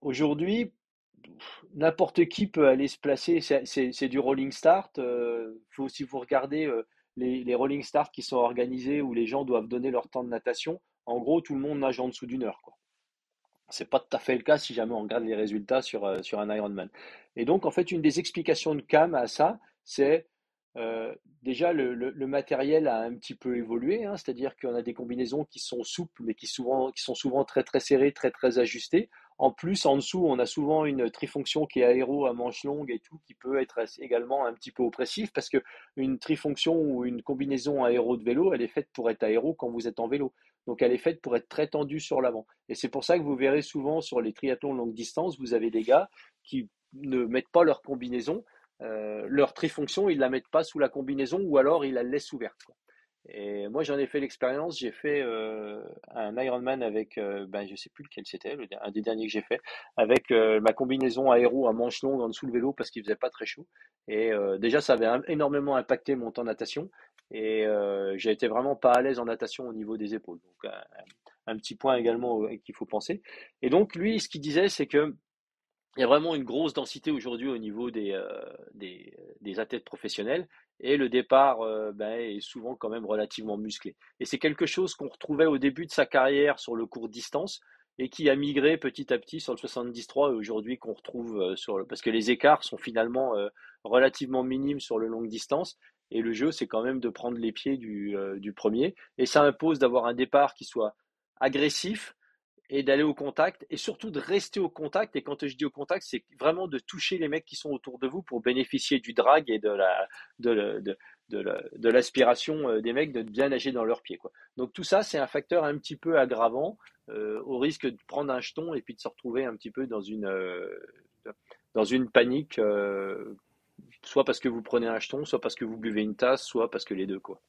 Aujourd'hui, n'importe qui peut aller se placer, c'est du rolling start. Faut aussi vous regarder les, les, rolling start qui sont organisés où les gens doivent donner leur temps de natation. En gros, tout le monde nage en dessous d'une heure. Quoi. C'est pas tout à fait le cas si jamais on regarde les résultats sur, euh, sur un Ironman. Et donc, en fait, une des explications de CAM à ça, c'est euh, déjà le, le, matériel a un petit peu évolué, hein, c'est-à-dire qu'on a des combinaisons qui sont souples, mais qui, souvent, qui sont souvent très très serrées, très très ajustées. En plus, en dessous, on a souvent une trifonction qui est aéro à manche longue et tout, qui peut être également un petit peu oppressif, parce que une trifonction ou une combinaison aéro de vélo, elle est faite pour être aéro quand vous êtes en vélo. Donc elle est faite pour être très tendue sur l'avant. Et c'est pour ça que vous verrez souvent sur les triathlons longue distance, vous avez des gars qui ne mettent pas leur combinaison, euh, leur trifonction, ils ne la mettent pas sous la combinaison ou alors ils la laissent ouverte. Et moi j'en ai fait l'expérience, j'ai fait euh, un Ironman avec, euh, ben, je ne sais plus lequel c'était, un des derniers que j'ai fait, avec ma combinaison aéro à manche longue en dessous le vélo parce qu'il faisait pas très chaud. Et déjà ça avait énormément impacté mon temps de natation. Et euh, j'ai été vraiment pas à l'aise en natation au niveau des épaules. Donc, un, petit point également qu'il faut penser. Et donc, lui, ce qu'il disait, c'est que il y a vraiment une grosse densité aujourd'hui au niveau des, euh, des, athlètes professionnels et le départ euh, ben, est souvent quand même relativement musclé. Et c'est quelque chose qu'on retrouvait au début de sa carrière sur le court distance et qui a migré petit à petit sur le 73 et aujourd'hui qu'on retrouve sur le... parce que les écarts sont finalement relativement minimes sur le longue distance et le jeu, c'est quand même de prendre les pieds du, euh, du premier. Et ça impose d'avoir un départ qui soit agressif et d'aller au contact et surtout de rester au contact. Et quand je dis au contact, c'est vraiment de toucher les mecs qui sont autour de vous pour bénéficier du drag et de la, de, de, l'aspiration euh, des mecs de bien nager dans leurs pieds. Donc tout ça, c'est un facteur un petit peu aggravant euh, au risque de prendre un jeton et puis de se retrouver un petit peu dans une, dans une panique soit parce que vous prenez un jeton, soit parce que vous buvez une tasse, soit parce que les deux, quoi.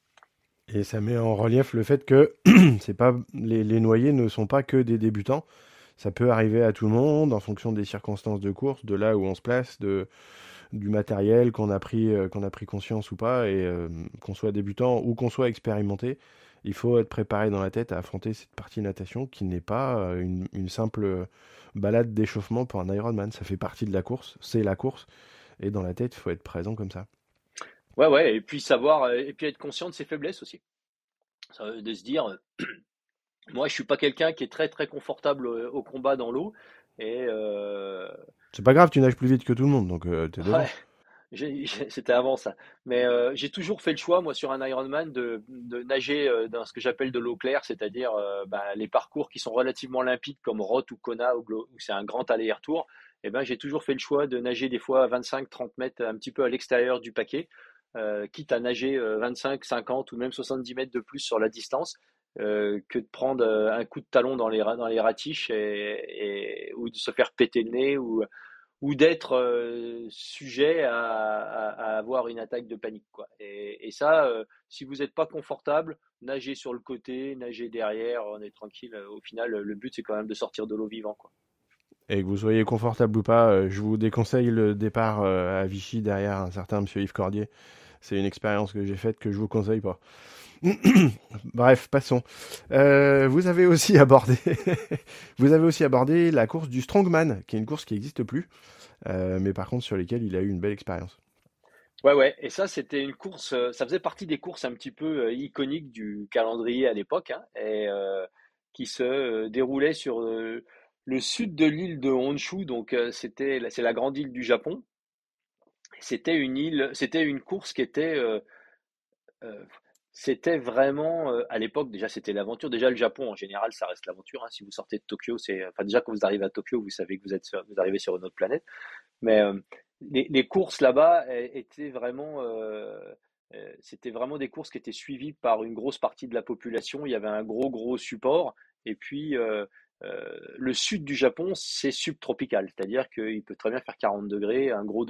Et ça met en relief le fait que c'est pas les, noyés ne sont pas que des débutants. Ça peut arriver à tout le monde en fonction des circonstances de course, de là où on se place, de, du matériel qu'on a pris euh, qu'on a pris conscience ou pas, et euh, qu'on soit débutant ou qu'on soit expérimenté, il faut être préparé dans la tête à affronter cette partie natation qui n'est pas euh, une, une simple balade d'échauffement pour un Ironman. Ça fait partie de la course, c'est la course et dans la tête, il faut être présent comme ça. Ouais, ouais, et puis savoir, euh, et puis être conscient de ses faiblesses aussi. De se dire, moi, je suis pas quelqu'un qui est très très confortable euh, au combat dans l'eau, et euh... c'est pas grave, tu nages plus vite que tout le monde, donc euh, tu es devant. C'était avant ça. Mais euh, j'ai toujours fait le choix, moi, sur un Ironman, de, de nager dans ce que j'appelle de l'eau claire, c'est-à-dire bah, les parcours qui sont relativement limpides, comme Roth ou Kona, où, où c'est un grand aller-retour eh ben, j'ai toujours fait le choix de nager des fois à 25-30 mètres, un petit peu à l'extérieur du paquet, euh, quitte à nager 25, euh, 50 ou même 70 mètres de plus sur la distance, euh, que de prendre un coup de talon dans les, dans les ratiches et, ou de se faire péter le nez ou, ou d'être sujet à, avoir une attaque de panique. Quoi. Et, ça, si vous n'êtes pas confortable, nagez sur le côté, nagez derrière, on est tranquille. Au final, le but, c'est quand même de sortir de l'eau vivant. Quoi. Et que vous soyez confortable ou pas, euh, je vous déconseille le départ à Vichy derrière un certain monsieur Yves Cordier. C'est une expérience que j'ai faite que je vous conseille pas. Bref, passons. Euh, vous avez aussi abordé, vous avez aussi abordé la course du Strongman, qui est une course qui n'existe plus, euh, mais par contre sur lesquelles il a eu une belle expérience. Ouais, ouais. Et ça, c'était une course. Euh, ça faisait partie des courses un petit peu iconiques du calendrier à l'époque, hein, et qui se déroulait sur le sud de l'île de Honshu. Donc, c'était, c'est la grande île du Japon. C'était une île, c'était une course qui était c'était vraiment, euh, à l'époque, déjà, c'était l'aventure. Déjà, le Japon, en général, ça reste l'aventure. Hein. Si vous sortez de Tokyo, c'est, enfin, déjà, quand vous arrivez à Tokyo, vous savez que vous êtes, vous arrivez sur une autre planète. Mais euh, les, courses là-bas étaient vraiment, euh, c'était vraiment des courses qui étaient suivies par une grosse partie de la population. Il y avait un gros, gros support. Et puis, euh, le sud du Japon, c'est subtropical, c'est-à-dire qu'il peut très bien faire 40 degrés, un gros,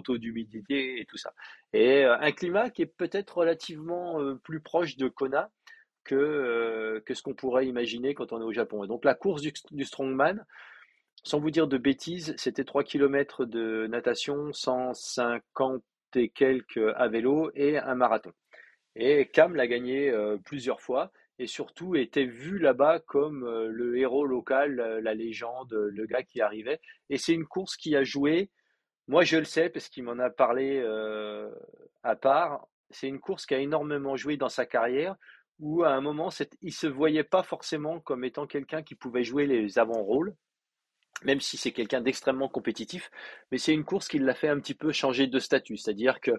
taux d'humidité et tout ça. Et euh, un climat qui est peut-être relativement euh, plus proche de Kona que, ce qu'on pourrait imaginer quand on est au Japon. Et donc la course du, Strongman, sans vous dire de bêtises, c'était 3 km de natation, 150 et quelques à vélo et un marathon. Et Cam l'a gagné plusieurs fois et surtout était vu là-bas comme euh, le héros local, euh, la légende, le gars qui arrivait. Et c'est une course qui a joué, moi je le sais parce qu'il m'en a parlé euh, à part, c'est une course qui a énormément joué dans sa carrière où à un moment il ne se voyait pas forcément comme étant quelqu'un qui pouvait jouer les avant-rôles, même si c'est quelqu'un d'extrêmement compétitif, mais c'est une course qui l'a fait un petit peu changer de statut, c'est-à-dire que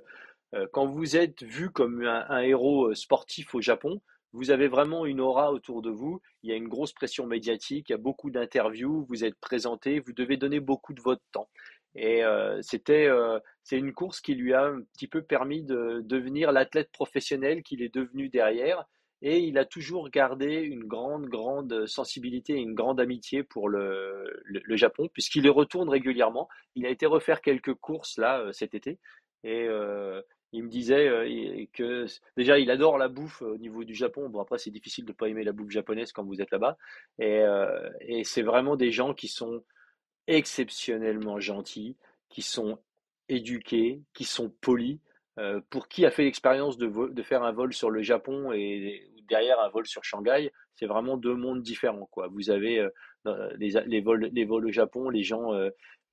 quand vous êtes vu comme un héros sportif au Japon, vous avez vraiment une aura autour de vous, il y a une grosse pression médiatique, il y a beaucoup d'interviews, vous êtes présenté, vous devez donner beaucoup de votre temps. Et euh, c'était, euh, c'est une course qui lui a un petit peu permis de devenir l'athlète professionnel qu'il est devenu derrière. Et il a toujours gardé une grande, grande sensibilité et une grande amitié pour le, Japon, puisqu'il y retourne régulièrement. Il a été refaire quelques courses là euh, cet été. Et, il me disait que déjà il adore la bouffe au niveau du Japon. Bon après c'est difficile de pas aimer la bouffe japonaise quand vous êtes là-bas. Et, et c'est vraiment des gens qui sont exceptionnellement gentils, qui sont éduqués, qui sont polis. Pour qui a fait l'expérience de, de, faire un vol sur le Japon et derrière un vol sur Shanghai, c'est vraiment deux mondes différents. Quoi. Vous avez les, les, vols, les vols au Japon, les gens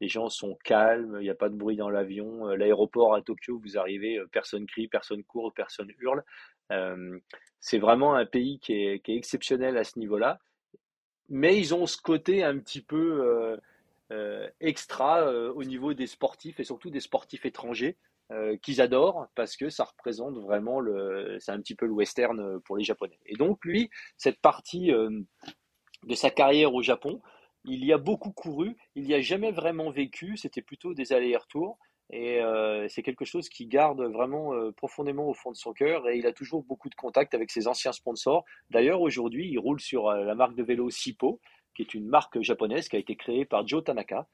les gens sont calmes, il n'y a pas de bruit dans l'avion. Euh, l'aéroport à Tokyo, vous arrivez, euh, personne crie, personne court, personne hurle. Euh, c'est vraiment un pays qui est, exceptionnel à ce niveau-là. Mais ils ont ce côté un petit peu extra au niveau des sportifs et surtout des sportifs étrangers qu'ils adorent parce que ça représente vraiment le, c'est un petit peu le western pour les Japonais. Et donc lui, cette partie de sa carrière au Japon, il y a beaucoup couru, il n'y a jamais vraiment vécu, c'était plutôt des allers-retours. Et euh, c'est quelque chose qui garde vraiment euh, profondément au fond de son cœur. Et il a toujours beaucoup de contacts avec ses anciens sponsors. D'ailleurs, aujourd'hui, il roule sur euh, la marque de vélo Sippo, qui est une marque japonaise qui a été créée par Joe Tanaka,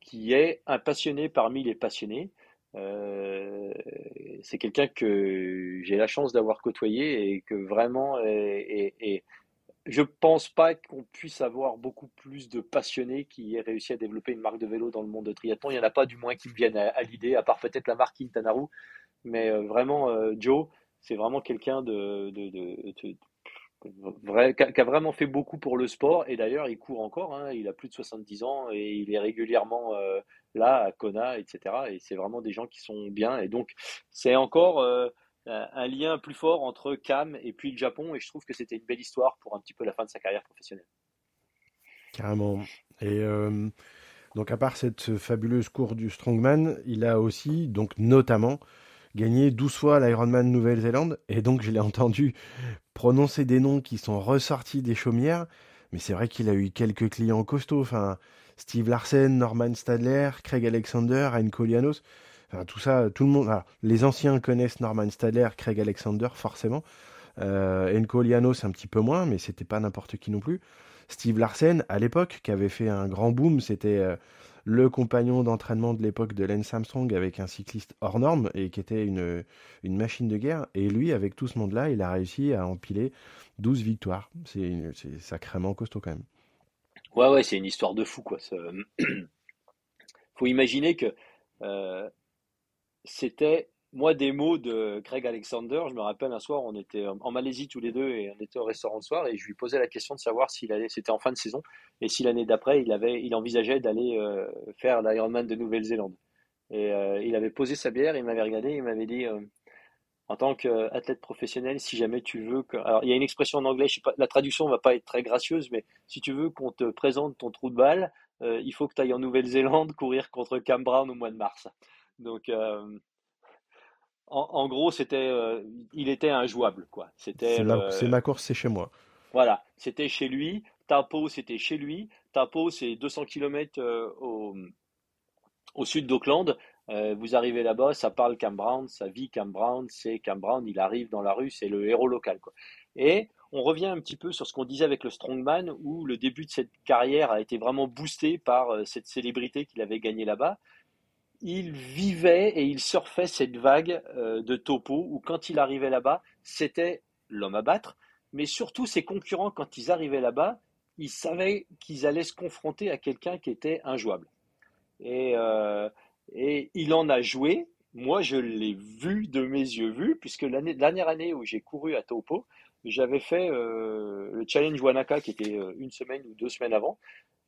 qui est un passionné parmi les passionnés. c'est quelqu'un que j'ai la chance d'avoir côtoyé et que vraiment est, je pense pas qu'on puisse avoir beaucoup plus de passionnés qui aient réussi à développer une marque de vélo dans le monde de triathlon. Il n'y en a pas du moins qui me viennent à, l'idée, à part peut-être la marque Quintanaru. Mais euh, vraiment, euh, Joe, c'est vraiment quelqu'un qui a vraiment fait beaucoup pour le sport. Et d'ailleurs, il court encore. Hein. il a plus de 70 ans et il est régulièrement euh, là à Kona, etc. Et c'est vraiment des gens qui sont bien. Et donc, c'est encore un lien plus fort entre Cam et puis le Japon. Et je trouve que c'était une belle histoire pour un petit peu la fin de sa carrière professionnelle. Carrément. Et euh, donc, à part cette fabuleuse course du Strongman, il a aussi, donc notamment, gagné 12 fois l'Ironman Nouvelle-Zélande. Et donc, je l'ai entendu prononcer des noms qui sont ressortis des chaumières. Mais c'est vrai qu'il a eu quelques clients costauds. Enfin, Steve Larsen, Norman Stadler, Craig Alexander, Anne Kolianos tout ça, tout le monde. les anciens connaissent Norman Stadler, Craig Alexander, forcément. Euh, Enco un petit peu moins, mais c'était pas n'importe qui non plus. Steve Larsen, à l'époque, qui avait fait un grand boom, c'était euh, le compagnon d'entraînement de l'époque de Lance Armstrong avec un cycliste hors norme et qui était une, une machine de guerre. Et lui, avec tout ce monde-là, il a réussi à empiler 12 victoires. C'est sacrément costaud quand même. Ouais, ouais, c'est une histoire de fou, quoi. faut imaginer que euh, c'était moi, des mots de Greg Alexander, je me rappelle un soir, on était en Malaisie tous les deux et on était au restaurant le soir et je lui posais la question de savoir s'il allait, c'était en fin de saison, et si l'année d'après, il avait, il envisageait d'aller euh, faire l'Ironman de Nouvelle-Zélande. Et euh, il avait posé sa bière, il m'avait regardé, il m'avait dit, euh, en tant qu'athlète professionnel, si jamais tu veux alors il y a une expression en anglais, la traduction va pas être très gracieuse, mais si tu veux qu'on te présente ton trou de balle, il faut que tu ailles en Nouvelle-Zélande courir contre Cam Brown au mois de mars. Donc en, gros, c'était, euh, il était injouable, quoi. C'était. C'est ma, course, c'est chez moi. Voilà, c'était chez lui. Tapo, c'était chez lui. Tapo, c'est 200 km euh, au, au, sud d'Auckland. Euh, vous arrivez là-bas, ça parle Cam Brown, ça vit Cam Brown, c'est Cam Brown, il arrive dans la rue, c'est le héros local, quoi. Et on revient un petit peu sur ce qu'on disait avec le Strongman, où le début de cette carrière a été vraiment boosté par cette célébrité qu'il avait gagnée là-bas il vivait et il surfait cette vague euh, de topo où quand il arrivait là-bas, c'était l'homme à battre, mais surtout ses concurrents, quand ils arrivaient là-bas, ils savaient qu'ils allaient se confronter à quelqu'un qui était injouable. Et, euh, il en a joué. Moi, je l'ai vu de mes yeux vus, puisque l'année, dernière année où j'ai couru à Topo, j'avais fait euh, le challenge Wanaka qui était une semaine ou deux semaines avant.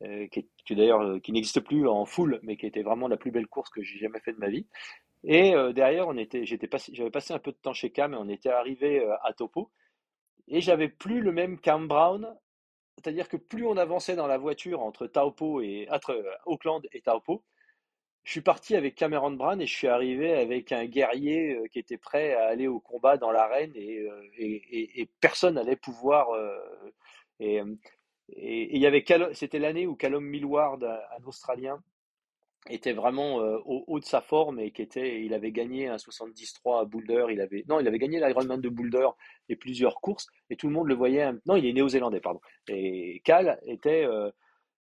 Euh, qui, d'ailleurs euh, qui n'existe plus en full, mais qui était vraiment la plus belle course que j'ai jamais fait de ma vie. Et euh, derrière, on était, j'étais j'avais passé un peu de temps chez Cam et on était arrivé à Topo. Et j'avais plus le même Cam Brown, c'est-à-dire que plus on avançait dans la voiture entre Taupo et entre Auckland et Taupo, je suis parti avec Cameron Brown et je suis arrivé avec un guerrier qui était prêt à aller au combat dans l'arène et, et, et, personne n'allait pouvoir. Et, il y avait c'était l'année où Callum Millward, un Australien, était vraiment euh, au haut de sa forme et qui il avait gagné un 73 à Boulder, il avait, non, il avait gagné l'Ironman de Boulder et plusieurs courses et tout le monde le voyait. Non, il est néo-zélandais, pardon. Et Cal était, euh,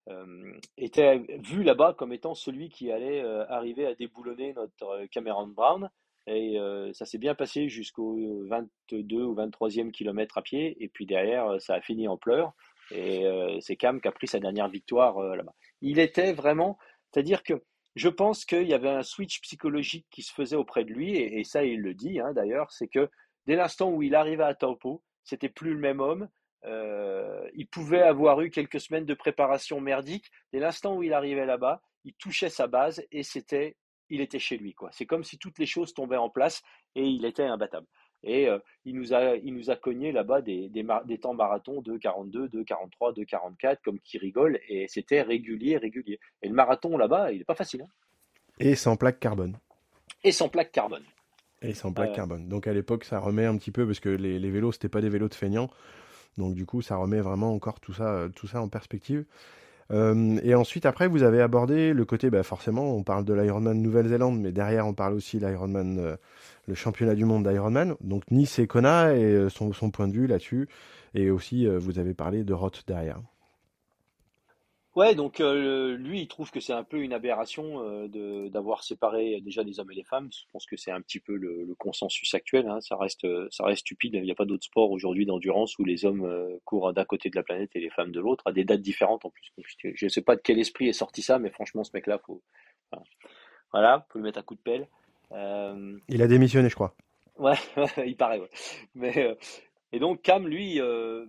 euh, était vu là-bas comme étant celui qui allait arriver à déboulonner notre Cameron Brown. Et ça s'est bien passé jusqu'au 22 ou 23e kilomètre à pied. Et puis derrière, ça a fini en pleurs. Et euh, c'est Cam qui a pris sa dernière victoire euh, là-bas. Il était vraiment, c'est-à-dire que je pense qu'il y avait un switch psychologique qui se faisait auprès de lui, et, ça il le dit hein, d'ailleurs, c'est que dès l'instant où il arrivait à Taupo, c'était plus le même homme. Euh, il pouvait avoir eu quelques semaines de préparation merdique. Dès l'instant où il arrivait là-bas, il touchait sa base et c'était, il était chez lui quoi. C'est comme si toutes les choses tombaient en place et il était imbattable. Et euh, il, nous a, il nous a cogné là-bas des, des, des, temps marathons de 42, de 43, de 44, comme qui rigole, et c'était régulier, régulier. Et le marathon là-bas, il n'est pas facile. Hein. Et sans plaque carbone. Et sans plaque carbone. Et sans plaque euh. carbone. Donc à l'époque, ça remet un petit peu, parce que les, les vélos, c'était pas des vélos de feignants. Donc du coup, ça remet vraiment encore tout ça, tout ça en perspective. Euh, et ensuite, après, vous avez abordé le côté, bah, forcément, on parle de l'Ironman Nouvelle-Zélande, mais derrière, on parle aussi l'Ironman le championnat du monde d'Ironman. Donc Nice et Kona et euh, son, point de vue là-dessus. Et aussi, euh, vous avez parlé de Roth derrière. Ouais, donc euh, lui, il trouve que c'est un peu une aberration d'avoir séparé déjà des hommes et des femmes. Je pense que c'est un petit peu le, consensus actuel. Hein. Ça reste, ça reste stupide. Il n'y a pas d'autre sport aujourd'hui d'endurance où les hommes courent d'un côté de la planète et les femmes de l'autre, à des dates différentes en plus. je ne sais pas de quel esprit est sorti ça, mais franchement, ce mec-là, faut, voilà, faut le mettre à coup de pelle. Euh, il a démissionné, je crois. Ouais, il paraît. Mais, euh, et donc Cam, lui, euh,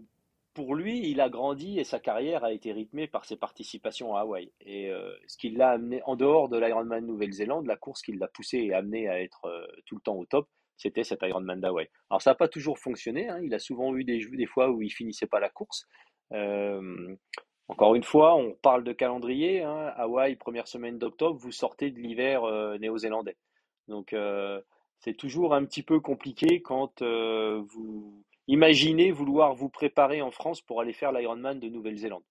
pour lui, il a grandi et sa carrière a été rythmée par ses participations à Hawaï. Et ce qui l'a amené, en dehors de l'Ironman Nouvelle-Zélande, la course qui l'a poussé et amené à être tout le temps au top, c'était cet Ironman d'Hawaï. Alors ça n'a pas toujours fonctionné. Hein. Il a souvent eu des, des fois où il finissait pas la course. encore une fois, on parle de calendrier. Hein. Hawaï, première semaine d'octobre, vous sortez de l'hiver néo-zélandais. Donc euh, c'est toujours un petit peu compliqué quand euh, vous imaginez vouloir vous préparer en France pour aller faire l'Ironman de Nouvelle-Zélande.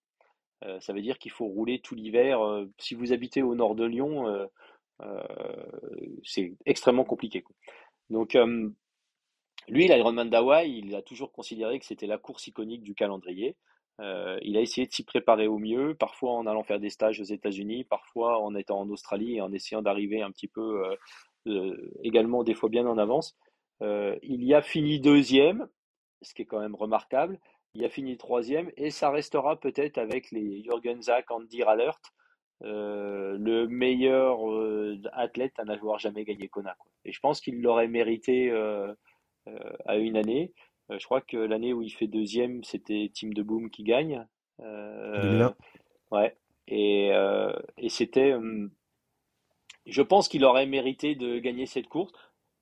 Euh, ça veut dire qu'il faut rouler tout l'hiver. si vous habitez au nord de Lyon, c'est extrêmement compliqué. Donc lui, l'Ironman d'Hawaï, il a toujours considéré que c'était la course iconique du calendrier. il a essayé de s'y préparer au mieux, parfois en allant faire des stages aux États-Unis, parfois en étant en Australie et en essayant d'arriver un petit peu également des fois bien en avance. il y a fini deuxième, ce qui est quand même remarquable. Il a fini troisième et ça restera peut-être avec les Jürgen Zach, Andy Rallert, euh, le meilleur euh, athlète à n'avoir jamais gagné Kona. Et je pense qu'il l'aurait mérité euh, à une année. je crois que l'année où il fait deuxième, c'était Team de Boom qui gagne. ouais. Et, et c'était. je pense qu'il aurait mérité de gagner cette course.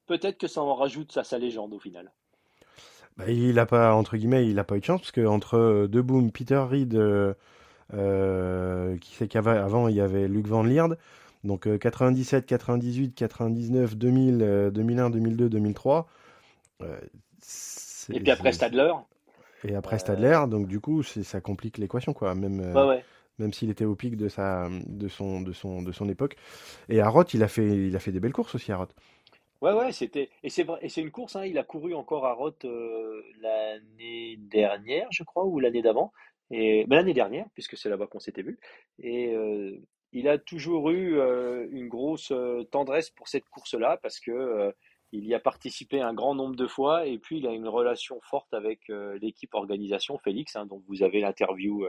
Peut-être que ça en rajoute à sa légende au final. Bah, il a pas entre guillemets, il a pas eu de chance parce que entre De Boom, Peter Reed, euh, qui sait qu'avant il y avait Luc Van Lierde. Donc 97, 98, 99, 2000, 2001, 2002, 2003. et puis après Stadler. Et après Stadler, donc du coup ça complique l'équation quoi. Même, euh, même s'il était au pic de sa, de son, de son, de son époque. Et à Roth, il a fait, il a fait des belles courses aussi à Roth. Ouais, ouais, c'était. Et c'est et c'est une course, hein, il a couru encore à Roth euh, l'année dernière, je crois, ou l'année d'avant. Et ben, l'année dernière, puisque c'est là-bas qu'on s'était vu. Et euh, il a toujours eu euh, une grosse tendresse pour cette course-là parce que il y a participé un grand nombre de fois et puis il a une relation forte avec l'équipe organisation Félix, hein, dont vous avez l'interview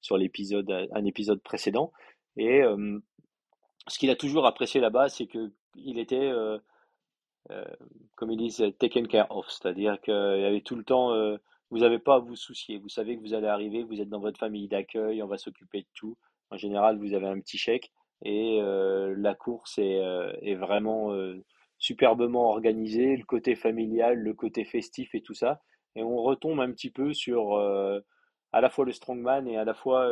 sur l'épisode, un épisode précédent. Et ce qu'il a toujours apprécié là-bas, c'est que il était, comme ils disent, taken care of, c'est-à-dire qu'il y avait tout le temps vous n'avez pas à vous soucier. Vous savez que vous allez arriver, vous êtes dans votre famille d'accueil, on va s'occuper de tout. En général, vous avez un petit chèque et euh, la course est, euh, vraiment euh, superbement organisée, le côté familial, le côté festif et tout ça. Et on retombe un petit peu sur à la fois le strongman et à la fois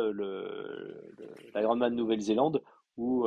la grandman de Nouvelle-Zélande où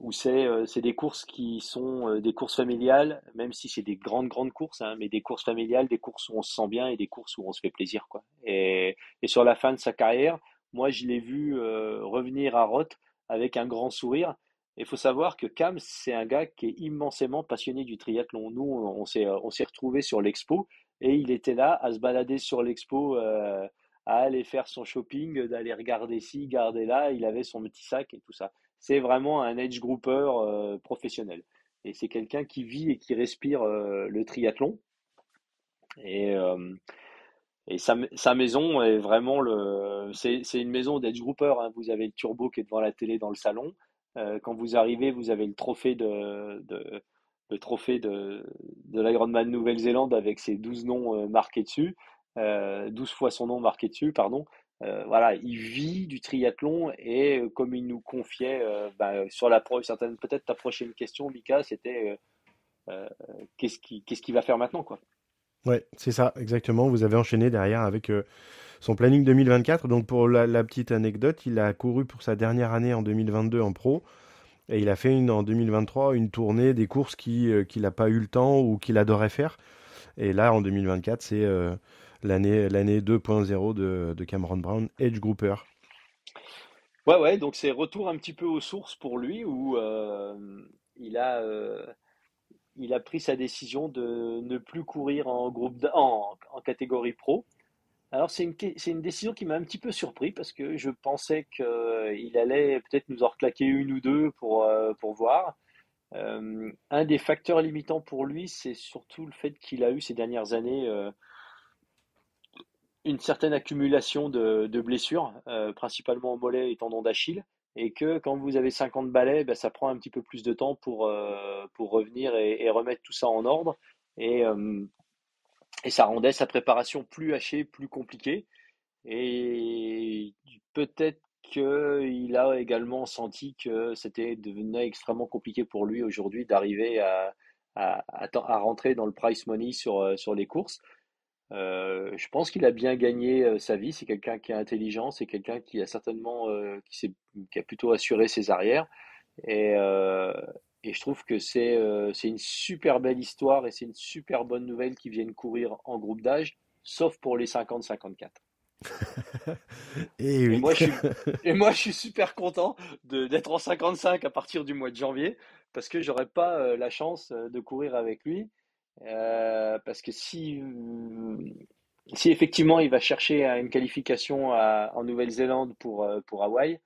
où c'est euh, c'est des courses qui sont euh, des courses familiales, même si c'est des grandes grandes courses, hein, mais des courses familiales, des courses où on se sent bien et des courses où on se fait plaisir quoi. Et, et sur la fin de sa carrière, moi je l'ai vu euh, revenir à Roth avec un grand sourire. Il faut savoir que Cam c'est un gars qui est immensément passionné du triathlon. Nous on on s'est retrouvé sur l'expo et il était là à se balader sur l'expo. à aller faire son shopping, d'aller regarder ci, regarder là, il avait son petit sac et tout ça c'est vraiment un edge grouper euh, professionnel. Et c'est quelqu'un qui vit et qui respire euh, le triathlon. Et, euh, sa, maison est vraiment. C'est, une maison d'edge grouper. Hein. Vous avez le turbo qui est devant la télé dans le salon. quand vous arrivez, vous avez le trophée de, de le trophée de, de Nouvelle-Zélande avec ses 12 noms marqués dessus, 12 fois son nom marqué dessus, pardon. Euh, voilà, il vit du triathlon et euh, comme il nous confiait euh, bah, sur la certaine peut-être ta prochaine question, Mika, c'était qu'est-ce qui qu'est-ce qu'il va faire maintenant, quoi? Ouais, c'est ça, exactement. Vous avez enchaîné derrière avec son planning 2024. Donc pour la, petite anecdote, il a couru pour sa dernière année en 2022 en pro. Et il a fait une, en 2023 une tournée des courses qu'il n'a pas eu le temps ou qu'il adorait faire. Et là, en 2024, c'est l'année l'année 2.0 de, de Cameron Brown, Edge Grouper. Ouais, ouais, donc c'est retour un petit peu aux sources pour lui où euh, il, a, euh, il a pris sa décision de ne plus courir en, groupe en, catégorie pro. Alors c'est une, une décision qui m'a un petit peu surpris parce que je pensais qu'il allait peut-être nous en reclaquer une ou deux pour, euh, pour voir. un des facteurs limitants pour lui, c'est surtout le fait qu'il a eu ces dernières années une certaine accumulation de, blessures, euh, principalement au mollet et tendon d'Achille, et que quand vous avez 50 balais, ben, ça prend un petit peu plus de temps pour, euh, pour revenir et, remettre tout ça en ordre. Et, euh, et ça rendait sa préparation plus hachée, plus compliquée. Et peut-être qu'il a également senti que c'était devenu extrêmement compliqué pour lui aujourd'hui d'arriver à, à, à, rentrer dans le price money sur, sur les courses. Euh, je pense qu'il a bien gagné euh, sa vie. C'est quelqu'un qui est intelligent, c'est quelqu'un qui a certainement, euh, qui, qui, a plutôt assuré ses arrières. Et, et je trouve que c'est une super belle histoire et c'est une super bonne nouvelle qu'ils viennent courir en groupe d'âge, sauf pour les 50-54. et, et, moi, je suis, et moi, je suis super content d'être en 55 à partir du mois de janvier parce que j'aurais pas la chance de courir avec lui. Euh, parce que si, si effectivement il va chercher une qualification en Nouvelle-Zélande pour, pour Hawaï,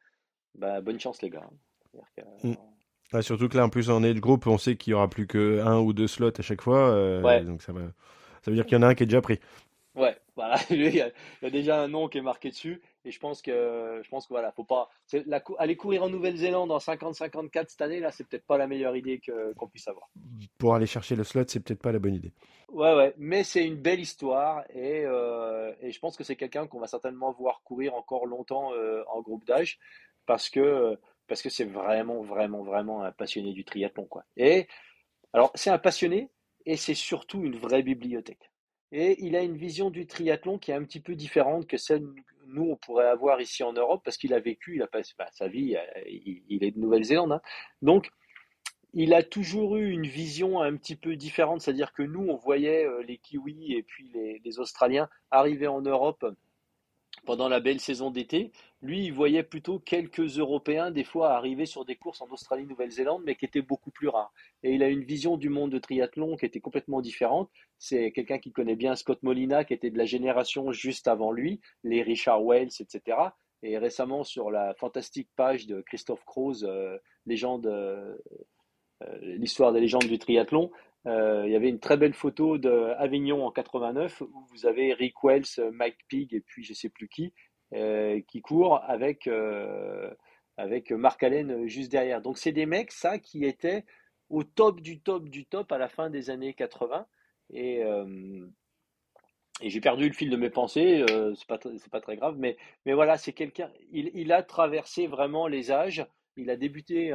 bah, bonne chance les gars. Mm. surtout que là, en plus, on est de groupe, on sait qu'il y aura plus que un ou deux slots à chaque fois. Donc ça, va... ça veut dire qu'il y en a un qui est déjà pris. Ouais, voilà. il y, a, déjà un nom qui est marqué dessus. Et je pense que, je pense que voilà, faut pas. La, aller courir en Nouvelle-Zélande en 50-54 cette année, là, c'est peut-être pas la meilleure idée qu'on puisse avoir. Pour aller chercher le slot, c'est peut-être pas la bonne idée. Ouais, ouais. Mais c'est une belle histoire. Et, euh, et je pense que c'est quelqu'un qu'on va certainement voir courir encore longtemps euh, en groupe d'âge. Parce que parce que c'est vraiment, vraiment, vraiment un passionné du triathlon. Quoi. Et alors, c'est un passionné et c'est surtout une vraie bibliothèque. Et il a une vision du triathlon qui est un petit peu différente que celle nous on pourrait avoir ici en Europe parce qu'il a vécu, il a passé bah, sa vie, euh, il, est de Nouvelle-Zélande. Hein. Donc, il a toujours eu une vision un petit peu différente, c'est-à-dire que nous, on voyait euh, les Kiwis et puis les, les Australiens arriver en Europe pendant la belle saison d'été. Lui, il voyait plutôt quelques Européens des fois arriver sur des courses en Australie, Nouvelle-Zélande, mais qui étaient beaucoup plus rares. Et il a une vision du monde de triathlon qui était complètement différente. C'est quelqu'un qui connaît bien Scott Molina, qui était de la génération juste avant lui, les Richard Wells, etc. Et récemment, sur la fantastique page de Christophe Kroos, euh, euh, euh, l'histoire des légendes du triathlon, il y avait une très belle photo d'Avignon en 89 où vous avez Rick Wells, Mike Pig et puis je sais plus qui euh, qui court avec, euh, avec Marc Allen juste derrière. Donc c'est des mecs, ça, qui étaient au top du top du top à la fin des années 80. Et, euh, et j'ai perdu le fil de mes pensées, c'est pas, pas très grave, mais, mais voilà, c'est quelqu'un, il, il, a traversé vraiment les âges, il a débuté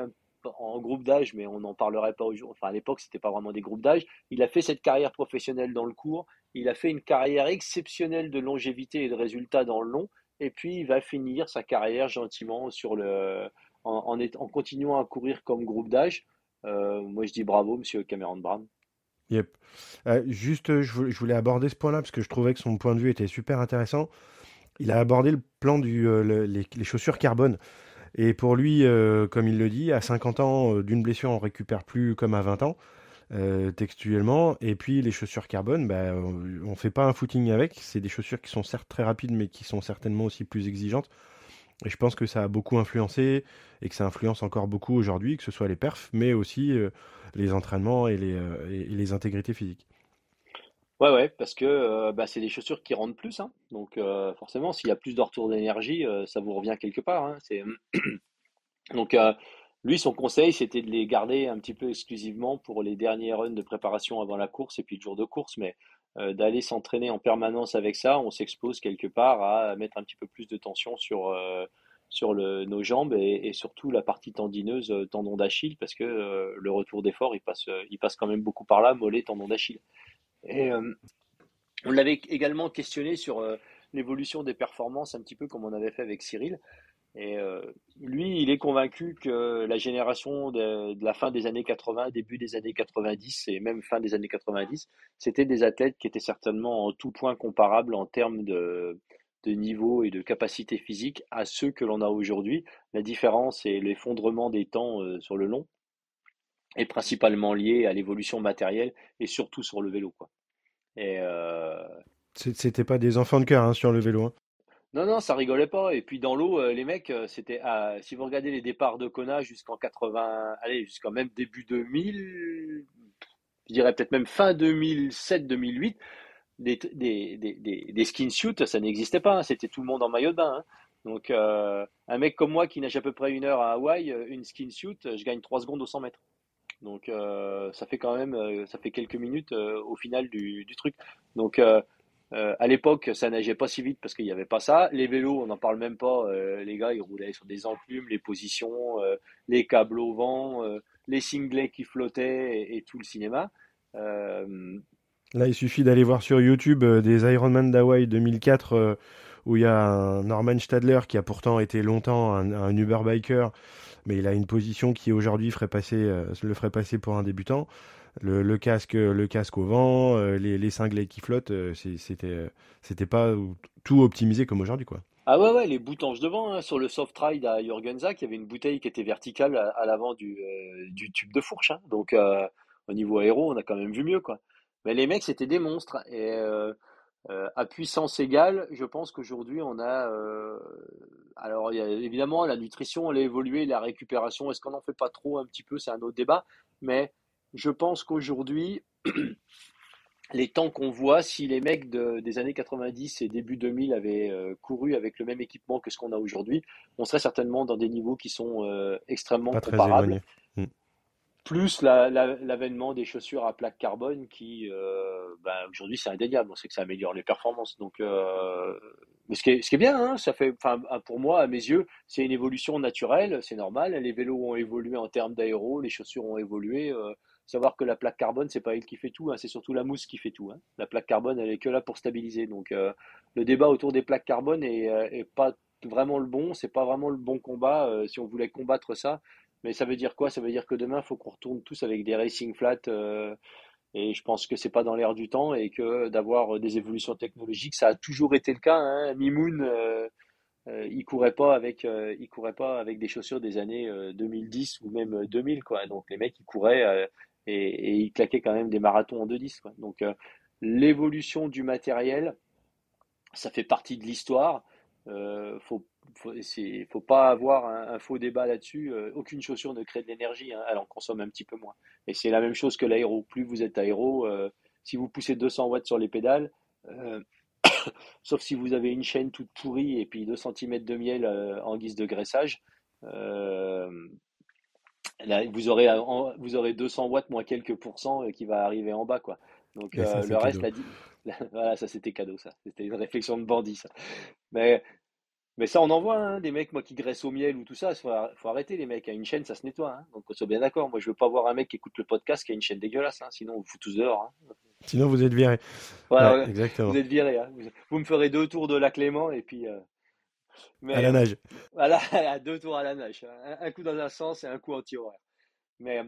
en groupe d'âge, mais on n'en parlerait pas aujourd'hui. Enfin, à l'époque, c'était pas vraiment des groupes d'âge. Il a fait cette carrière professionnelle dans le court. Il a fait une carrière exceptionnelle de longévité et de résultats dans le long et puis il va finir sa carrière gentiment sur le, en, continuant à courir comme groupe d'âge. Euh, moi, je dis bravo, monsieur Cameron Brown. Yep. Euh, juste, je voulais, aborder ce point-là parce que je trouvais que son point de vue était super intéressant. Il a abordé le plan du euh, les, chaussures carbone. Et pour lui, comme il le dit, à 50 ans, d'une blessure, on récupère plus comme à 20 ans. Euh, textuellement. Et puis les chaussures carbone, bah, on fait pas un footing avec. C'est des chaussures qui sont certes très rapides, mais qui sont certainement aussi plus exigeantes. Et je pense que ça a beaucoup influencé et que ça influence encore beaucoup aujourd'hui, que ce soit les perfs, mais aussi euh, les entraînements euh, et les intégrités physiques. Ouais, ouais, parce que bah, c'est des chaussures qui rendent plus. Hein. Donc forcément, s'il y a plus de retour d'énergie, ça vous revient quelque part. Hein. C'est... Donc lui, son conseil, c'était de les garder un petit peu exclusivement pour les derniers runs de préparation avant la course et puis le jour de course, mais euh, d'aller s'entraîner en permanence avec ça, on s'expose quelque part à mettre un petit peu plus de tension sur, euh, nos jambes et, surtout la partie tendineuse, euh, tendon d'Achille, parce que le retour d'effort, il passe, il passe quand même beaucoup par là, mollet, tendon d'Achille. Et on l'avait également questionné sur l'évolution des performances, un petit peu comme on avait fait avec Cyril. Et euh, lui, il est convaincu que la génération de, la fin des années 80, début des années 90 et même fin des années 90, c'était des athlètes qui étaient certainement en tout point comparables en termes de, niveau et de capacité physique à ceux que l'on a aujourd'hui. La différence et l'effondrement des temps euh, sur le long est principalement lié à l'évolution matérielle et surtout sur le vélo. Quoi. Et euh... C'était pas des enfants de cœur hein, sur le vélo. Hein. Non, non, ça rigolait pas. Et puis dans l'eau, euh, les mecs, euh, c'était si vous regardez les départs de Kona jusqu'en 80, allez, jusqu'en même début 2000, je dirais peut-être même fin 2007-2008, des, des, des, des, skin suits, ça n'existait pas. Hein. C'était tout le monde en maillot de bain. Hein. Donc euh, un mec comme moi qui nage à peu près une heure à Hawaï, une skin suit, je gagne 3 secondes au 100 mètres. Donc ça fait quand même, ça fait quelques minutes au final du, truc. Donc euh, à l'époque, ça nageait pas si vite parce qu'il n'y avait pas ça. Les vélos, on n'en parle même pas. Euh, les gars, ils roulaient sur des enclumes, les positions, euh, les câbles au vent, les singlets qui flottaient et, tout le cinéma. Là, il suffit d'aller voir sur YouTube des Ironman d'Hawaï 2004 où il y a un Norman Stadler qui a pourtant été longtemps un, un Uber biker, mais il a une position qui aujourd'hui ferait passer, le ferait passer pour un débutant le, casque, le casque au vent, euh, les, cinglés qui flottent, euh, c'était, euh, c'était pas tout optimisé comme aujourd'hui, quoi. Ah ouais, ouais, les boutanges devant, hein, sur le soft ride à Jürgensack, il y avait une bouteille qui était verticale à, l'avant du, du, tube de fourche. Hein. donc, au niveau aéro, on a quand même vu mieux, quoi. Mais les mecs, c'était des monstres. Et à puissance égale, je pense qu'aujourd'hui, on a. alors, il y a, évidemment, la nutrition, elle a évolué, la récupération, est-ce qu'on n'en fait pas trop un petit peu? C'est un autre débat. Mais je pense qu'aujourd'hui, les temps qu'on voit, si les mecs des années 90 et début 2000 avaient euh, couru avec le même équipement que ce qu'on a aujourd'hui, on serait certainement dans des niveaux qui sont euh, extrêmement comparables. Plus l'avènement des chaussures à plaque carbone qui, euh, ben, aujourd'hui, c'est indéniable. On sait que ça améliore les performances. Donc, mais ce qui, est, bien, hein, ça fait, pour moi, à mes yeux, c'est une évolution naturelle, c'est normal. Les vélos ont évolué en termes d'aéro, les chaussures ont évolué savoir que la plaque carbone, c'est pas elle qui fait tout, hein, c'est surtout la mousse qui fait tout. Hein. La plaque carbone, elle est que là pour stabiliser. Donc euh, le débat autour des plaques carbone est, euh, pas vraiment le bon, c'est pas vraiment le bon combat euh, si on voulait combattre ça. Mais ça veut dire quoi? Ça veut dire que demain, il faut qu'on retourne tous avec des racing flat. et je pense que c'est pas dans l'air du temps et que d'avoir des évolutions technologiques, ça a toujours été le cas. Hein. Mimoun, il courait courait pas avec des chaussures des années 2010 ou même 2000 quoi. Donc les mecs, ils couraient et, il claquait quand même des marathons en 2-10. Donc euh, l'évolution du matériel, ça fait partie de l'histoire. Euh, faut, faut, pas avoir un, faux débat là-dessus. Euh, aucune chaussure ne crée de l'énergie, hein. elle en consomme un petit peu moins. Et c'est la même chose que l'aéro. Plus vous êtes aéro, si vous poussez 200 watts sur les pédales, sauf si vous avez une chaîne toute pourrie et puis 2 cm de miel en guise de graissage, vous aurez, vous aurez 200 watts moins quelques pourcents euh, qui va arriver en bas, quoi. Donc euh, le reste, dit... voilà, ça c'était cadeau, ça. C'était une réflexion de bandit, ça. Mais, mais ça, on en voit, hein, des mecs, moi, qui graissent au miel ou tout ça. Il faut, faut, arrêter, les mecs. À une chaîne, ça se nettoie. Hein. Donc, on soit bien d'accord. Moi, je veux pas voir un mec qui écoute le podcast qui a une chaîne dégueulasse. Hein. Sinon, on vous fout tous dehors. Hein. Sinon, vous êtes viré. Voilà, exactement. Vous êtes viré. Hein. Vous me ferez deux tours de la Clément et puis. Euh, à la nage. Voilà, deux tours à la nage. Un, coup dans un sens et un coup anti-horaire. Mais,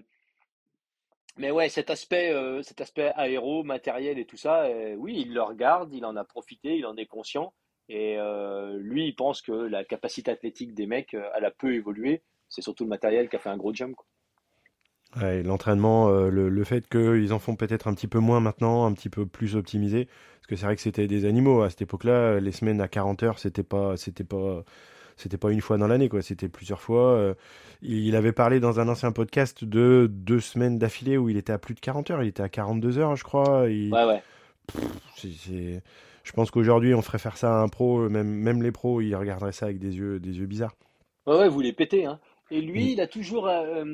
mais ouais, cet aspect, euh, cet aspect aéro, matériel et tout ça, euh, oui, il le regarde, il en a profité, il en est conscient. Et euh, lui, il pense que la capacité athlétique des mecs, elle a peu évolué. C'est surtout le matériel qui a fait un gros jump. Ouais, l'entraînement, le, le, fait qu'ils en font peut-être un petit peu moins maintenant, un petit peu plus optimisé, parce que c'est vrai que c'était des animaux à cette époque-là. Les semaines à 40 heures, c'était pas, c'était pas, c'était pas une fois dans l'année, quoi. C'était plusieurs fois. Euh, il avait parlé dans un ancien podcast de deux semaines d'affilée où il était à plus de 40 heures. Il était à 42 heures, je crois. Ouais, ouais. Je pense qu'aujourd'hui, on ferait faire ça à un pro. Même, même les pros, ils regarderaient ça avec des yeux, des yeux bizarres. Ouais, ouais, vous les pétez. Hein. Et lui, mm. il a toujours. Euh,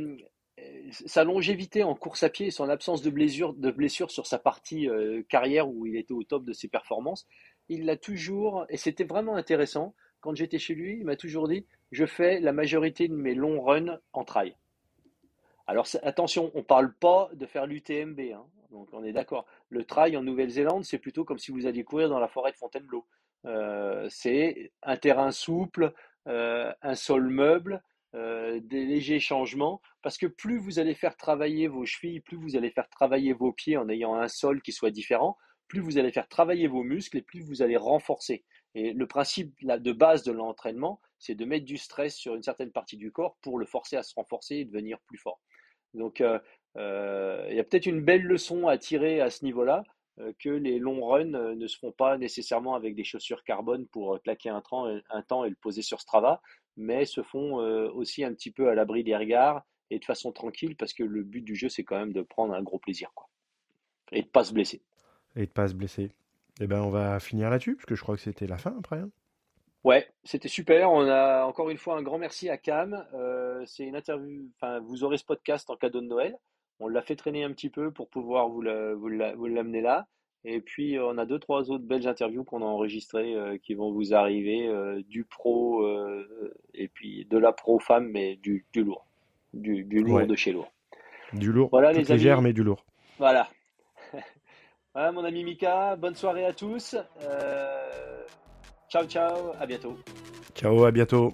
euh, sa longévité en course à pied et son absence de blessure, de blessure sur sa partie carrière où il était au top de ses performances, il l'a toujours, et c'était vraiment intéressant, quand j'étais chez lui, il m'a toujours dit je fais la majorité de mes longs runs en trail. Alors attention, on ne parle pas de faire l'UTMB, hein. Donc on est d'accord. Le trail en Nouvelle-Zélande, c'est plutôt comme si vous alliez courir dans la forêt de Fontainebleau. Euh, c'est un terrain souple, euh, un sol meuble, euh, des légers changements, parce que plus vous allez faire travailler vos chevilles, plus vous allez faire travailler vos pieds en ayant un sol qui soit différent, plus vous allez faire travailler vos muscles et plus vous allez renforcer. Et le principe de base de l'entraînement, c'est de mettre du stress sur une certaine partie du corps pour le forcer à se renforcer et devenir plus fort. Donc, il y a peut-être une belle leçon à tirer à ce niveau-là, euh, que les longs runs ne se font pas nécessairement avec des chaussures carbone pour claquer un temps, un temps et le poser sur Strava, mais se font aussi un petit peu à l'abri des regards et de façon tranquille, parce que le but du jeu, c'est quand même de prendre un gros plaisir. Quoi. Et de ne pas se blesser. Et de pas se blesser. Eh ben, on va finir là-dessus, parce que je crois que c'était la fin après. Hein. Ouais, c'était super. On a encore une fois un grand merci à Cam. Euh, c'est une interview. Enfin, vous aurez ce podcast en cadeau de Noël. On l'a fait traîner un petit peu pour pouvoir vous l'amener là. Et puis, on a deux, trois autres belles interviews qu'on a enregistrées euh, qui vont vous arriver euh, du pro et puis de la pro femme, mais du, lourd. Du, lourd de chez lourd. Du lourd, voilà, les légère, mais du lourd. Voilà. Voilà, mon ami Mika, bonne soirée à tous. Euh, ciao, ciao, à bientôt. Ciao, à bientôt.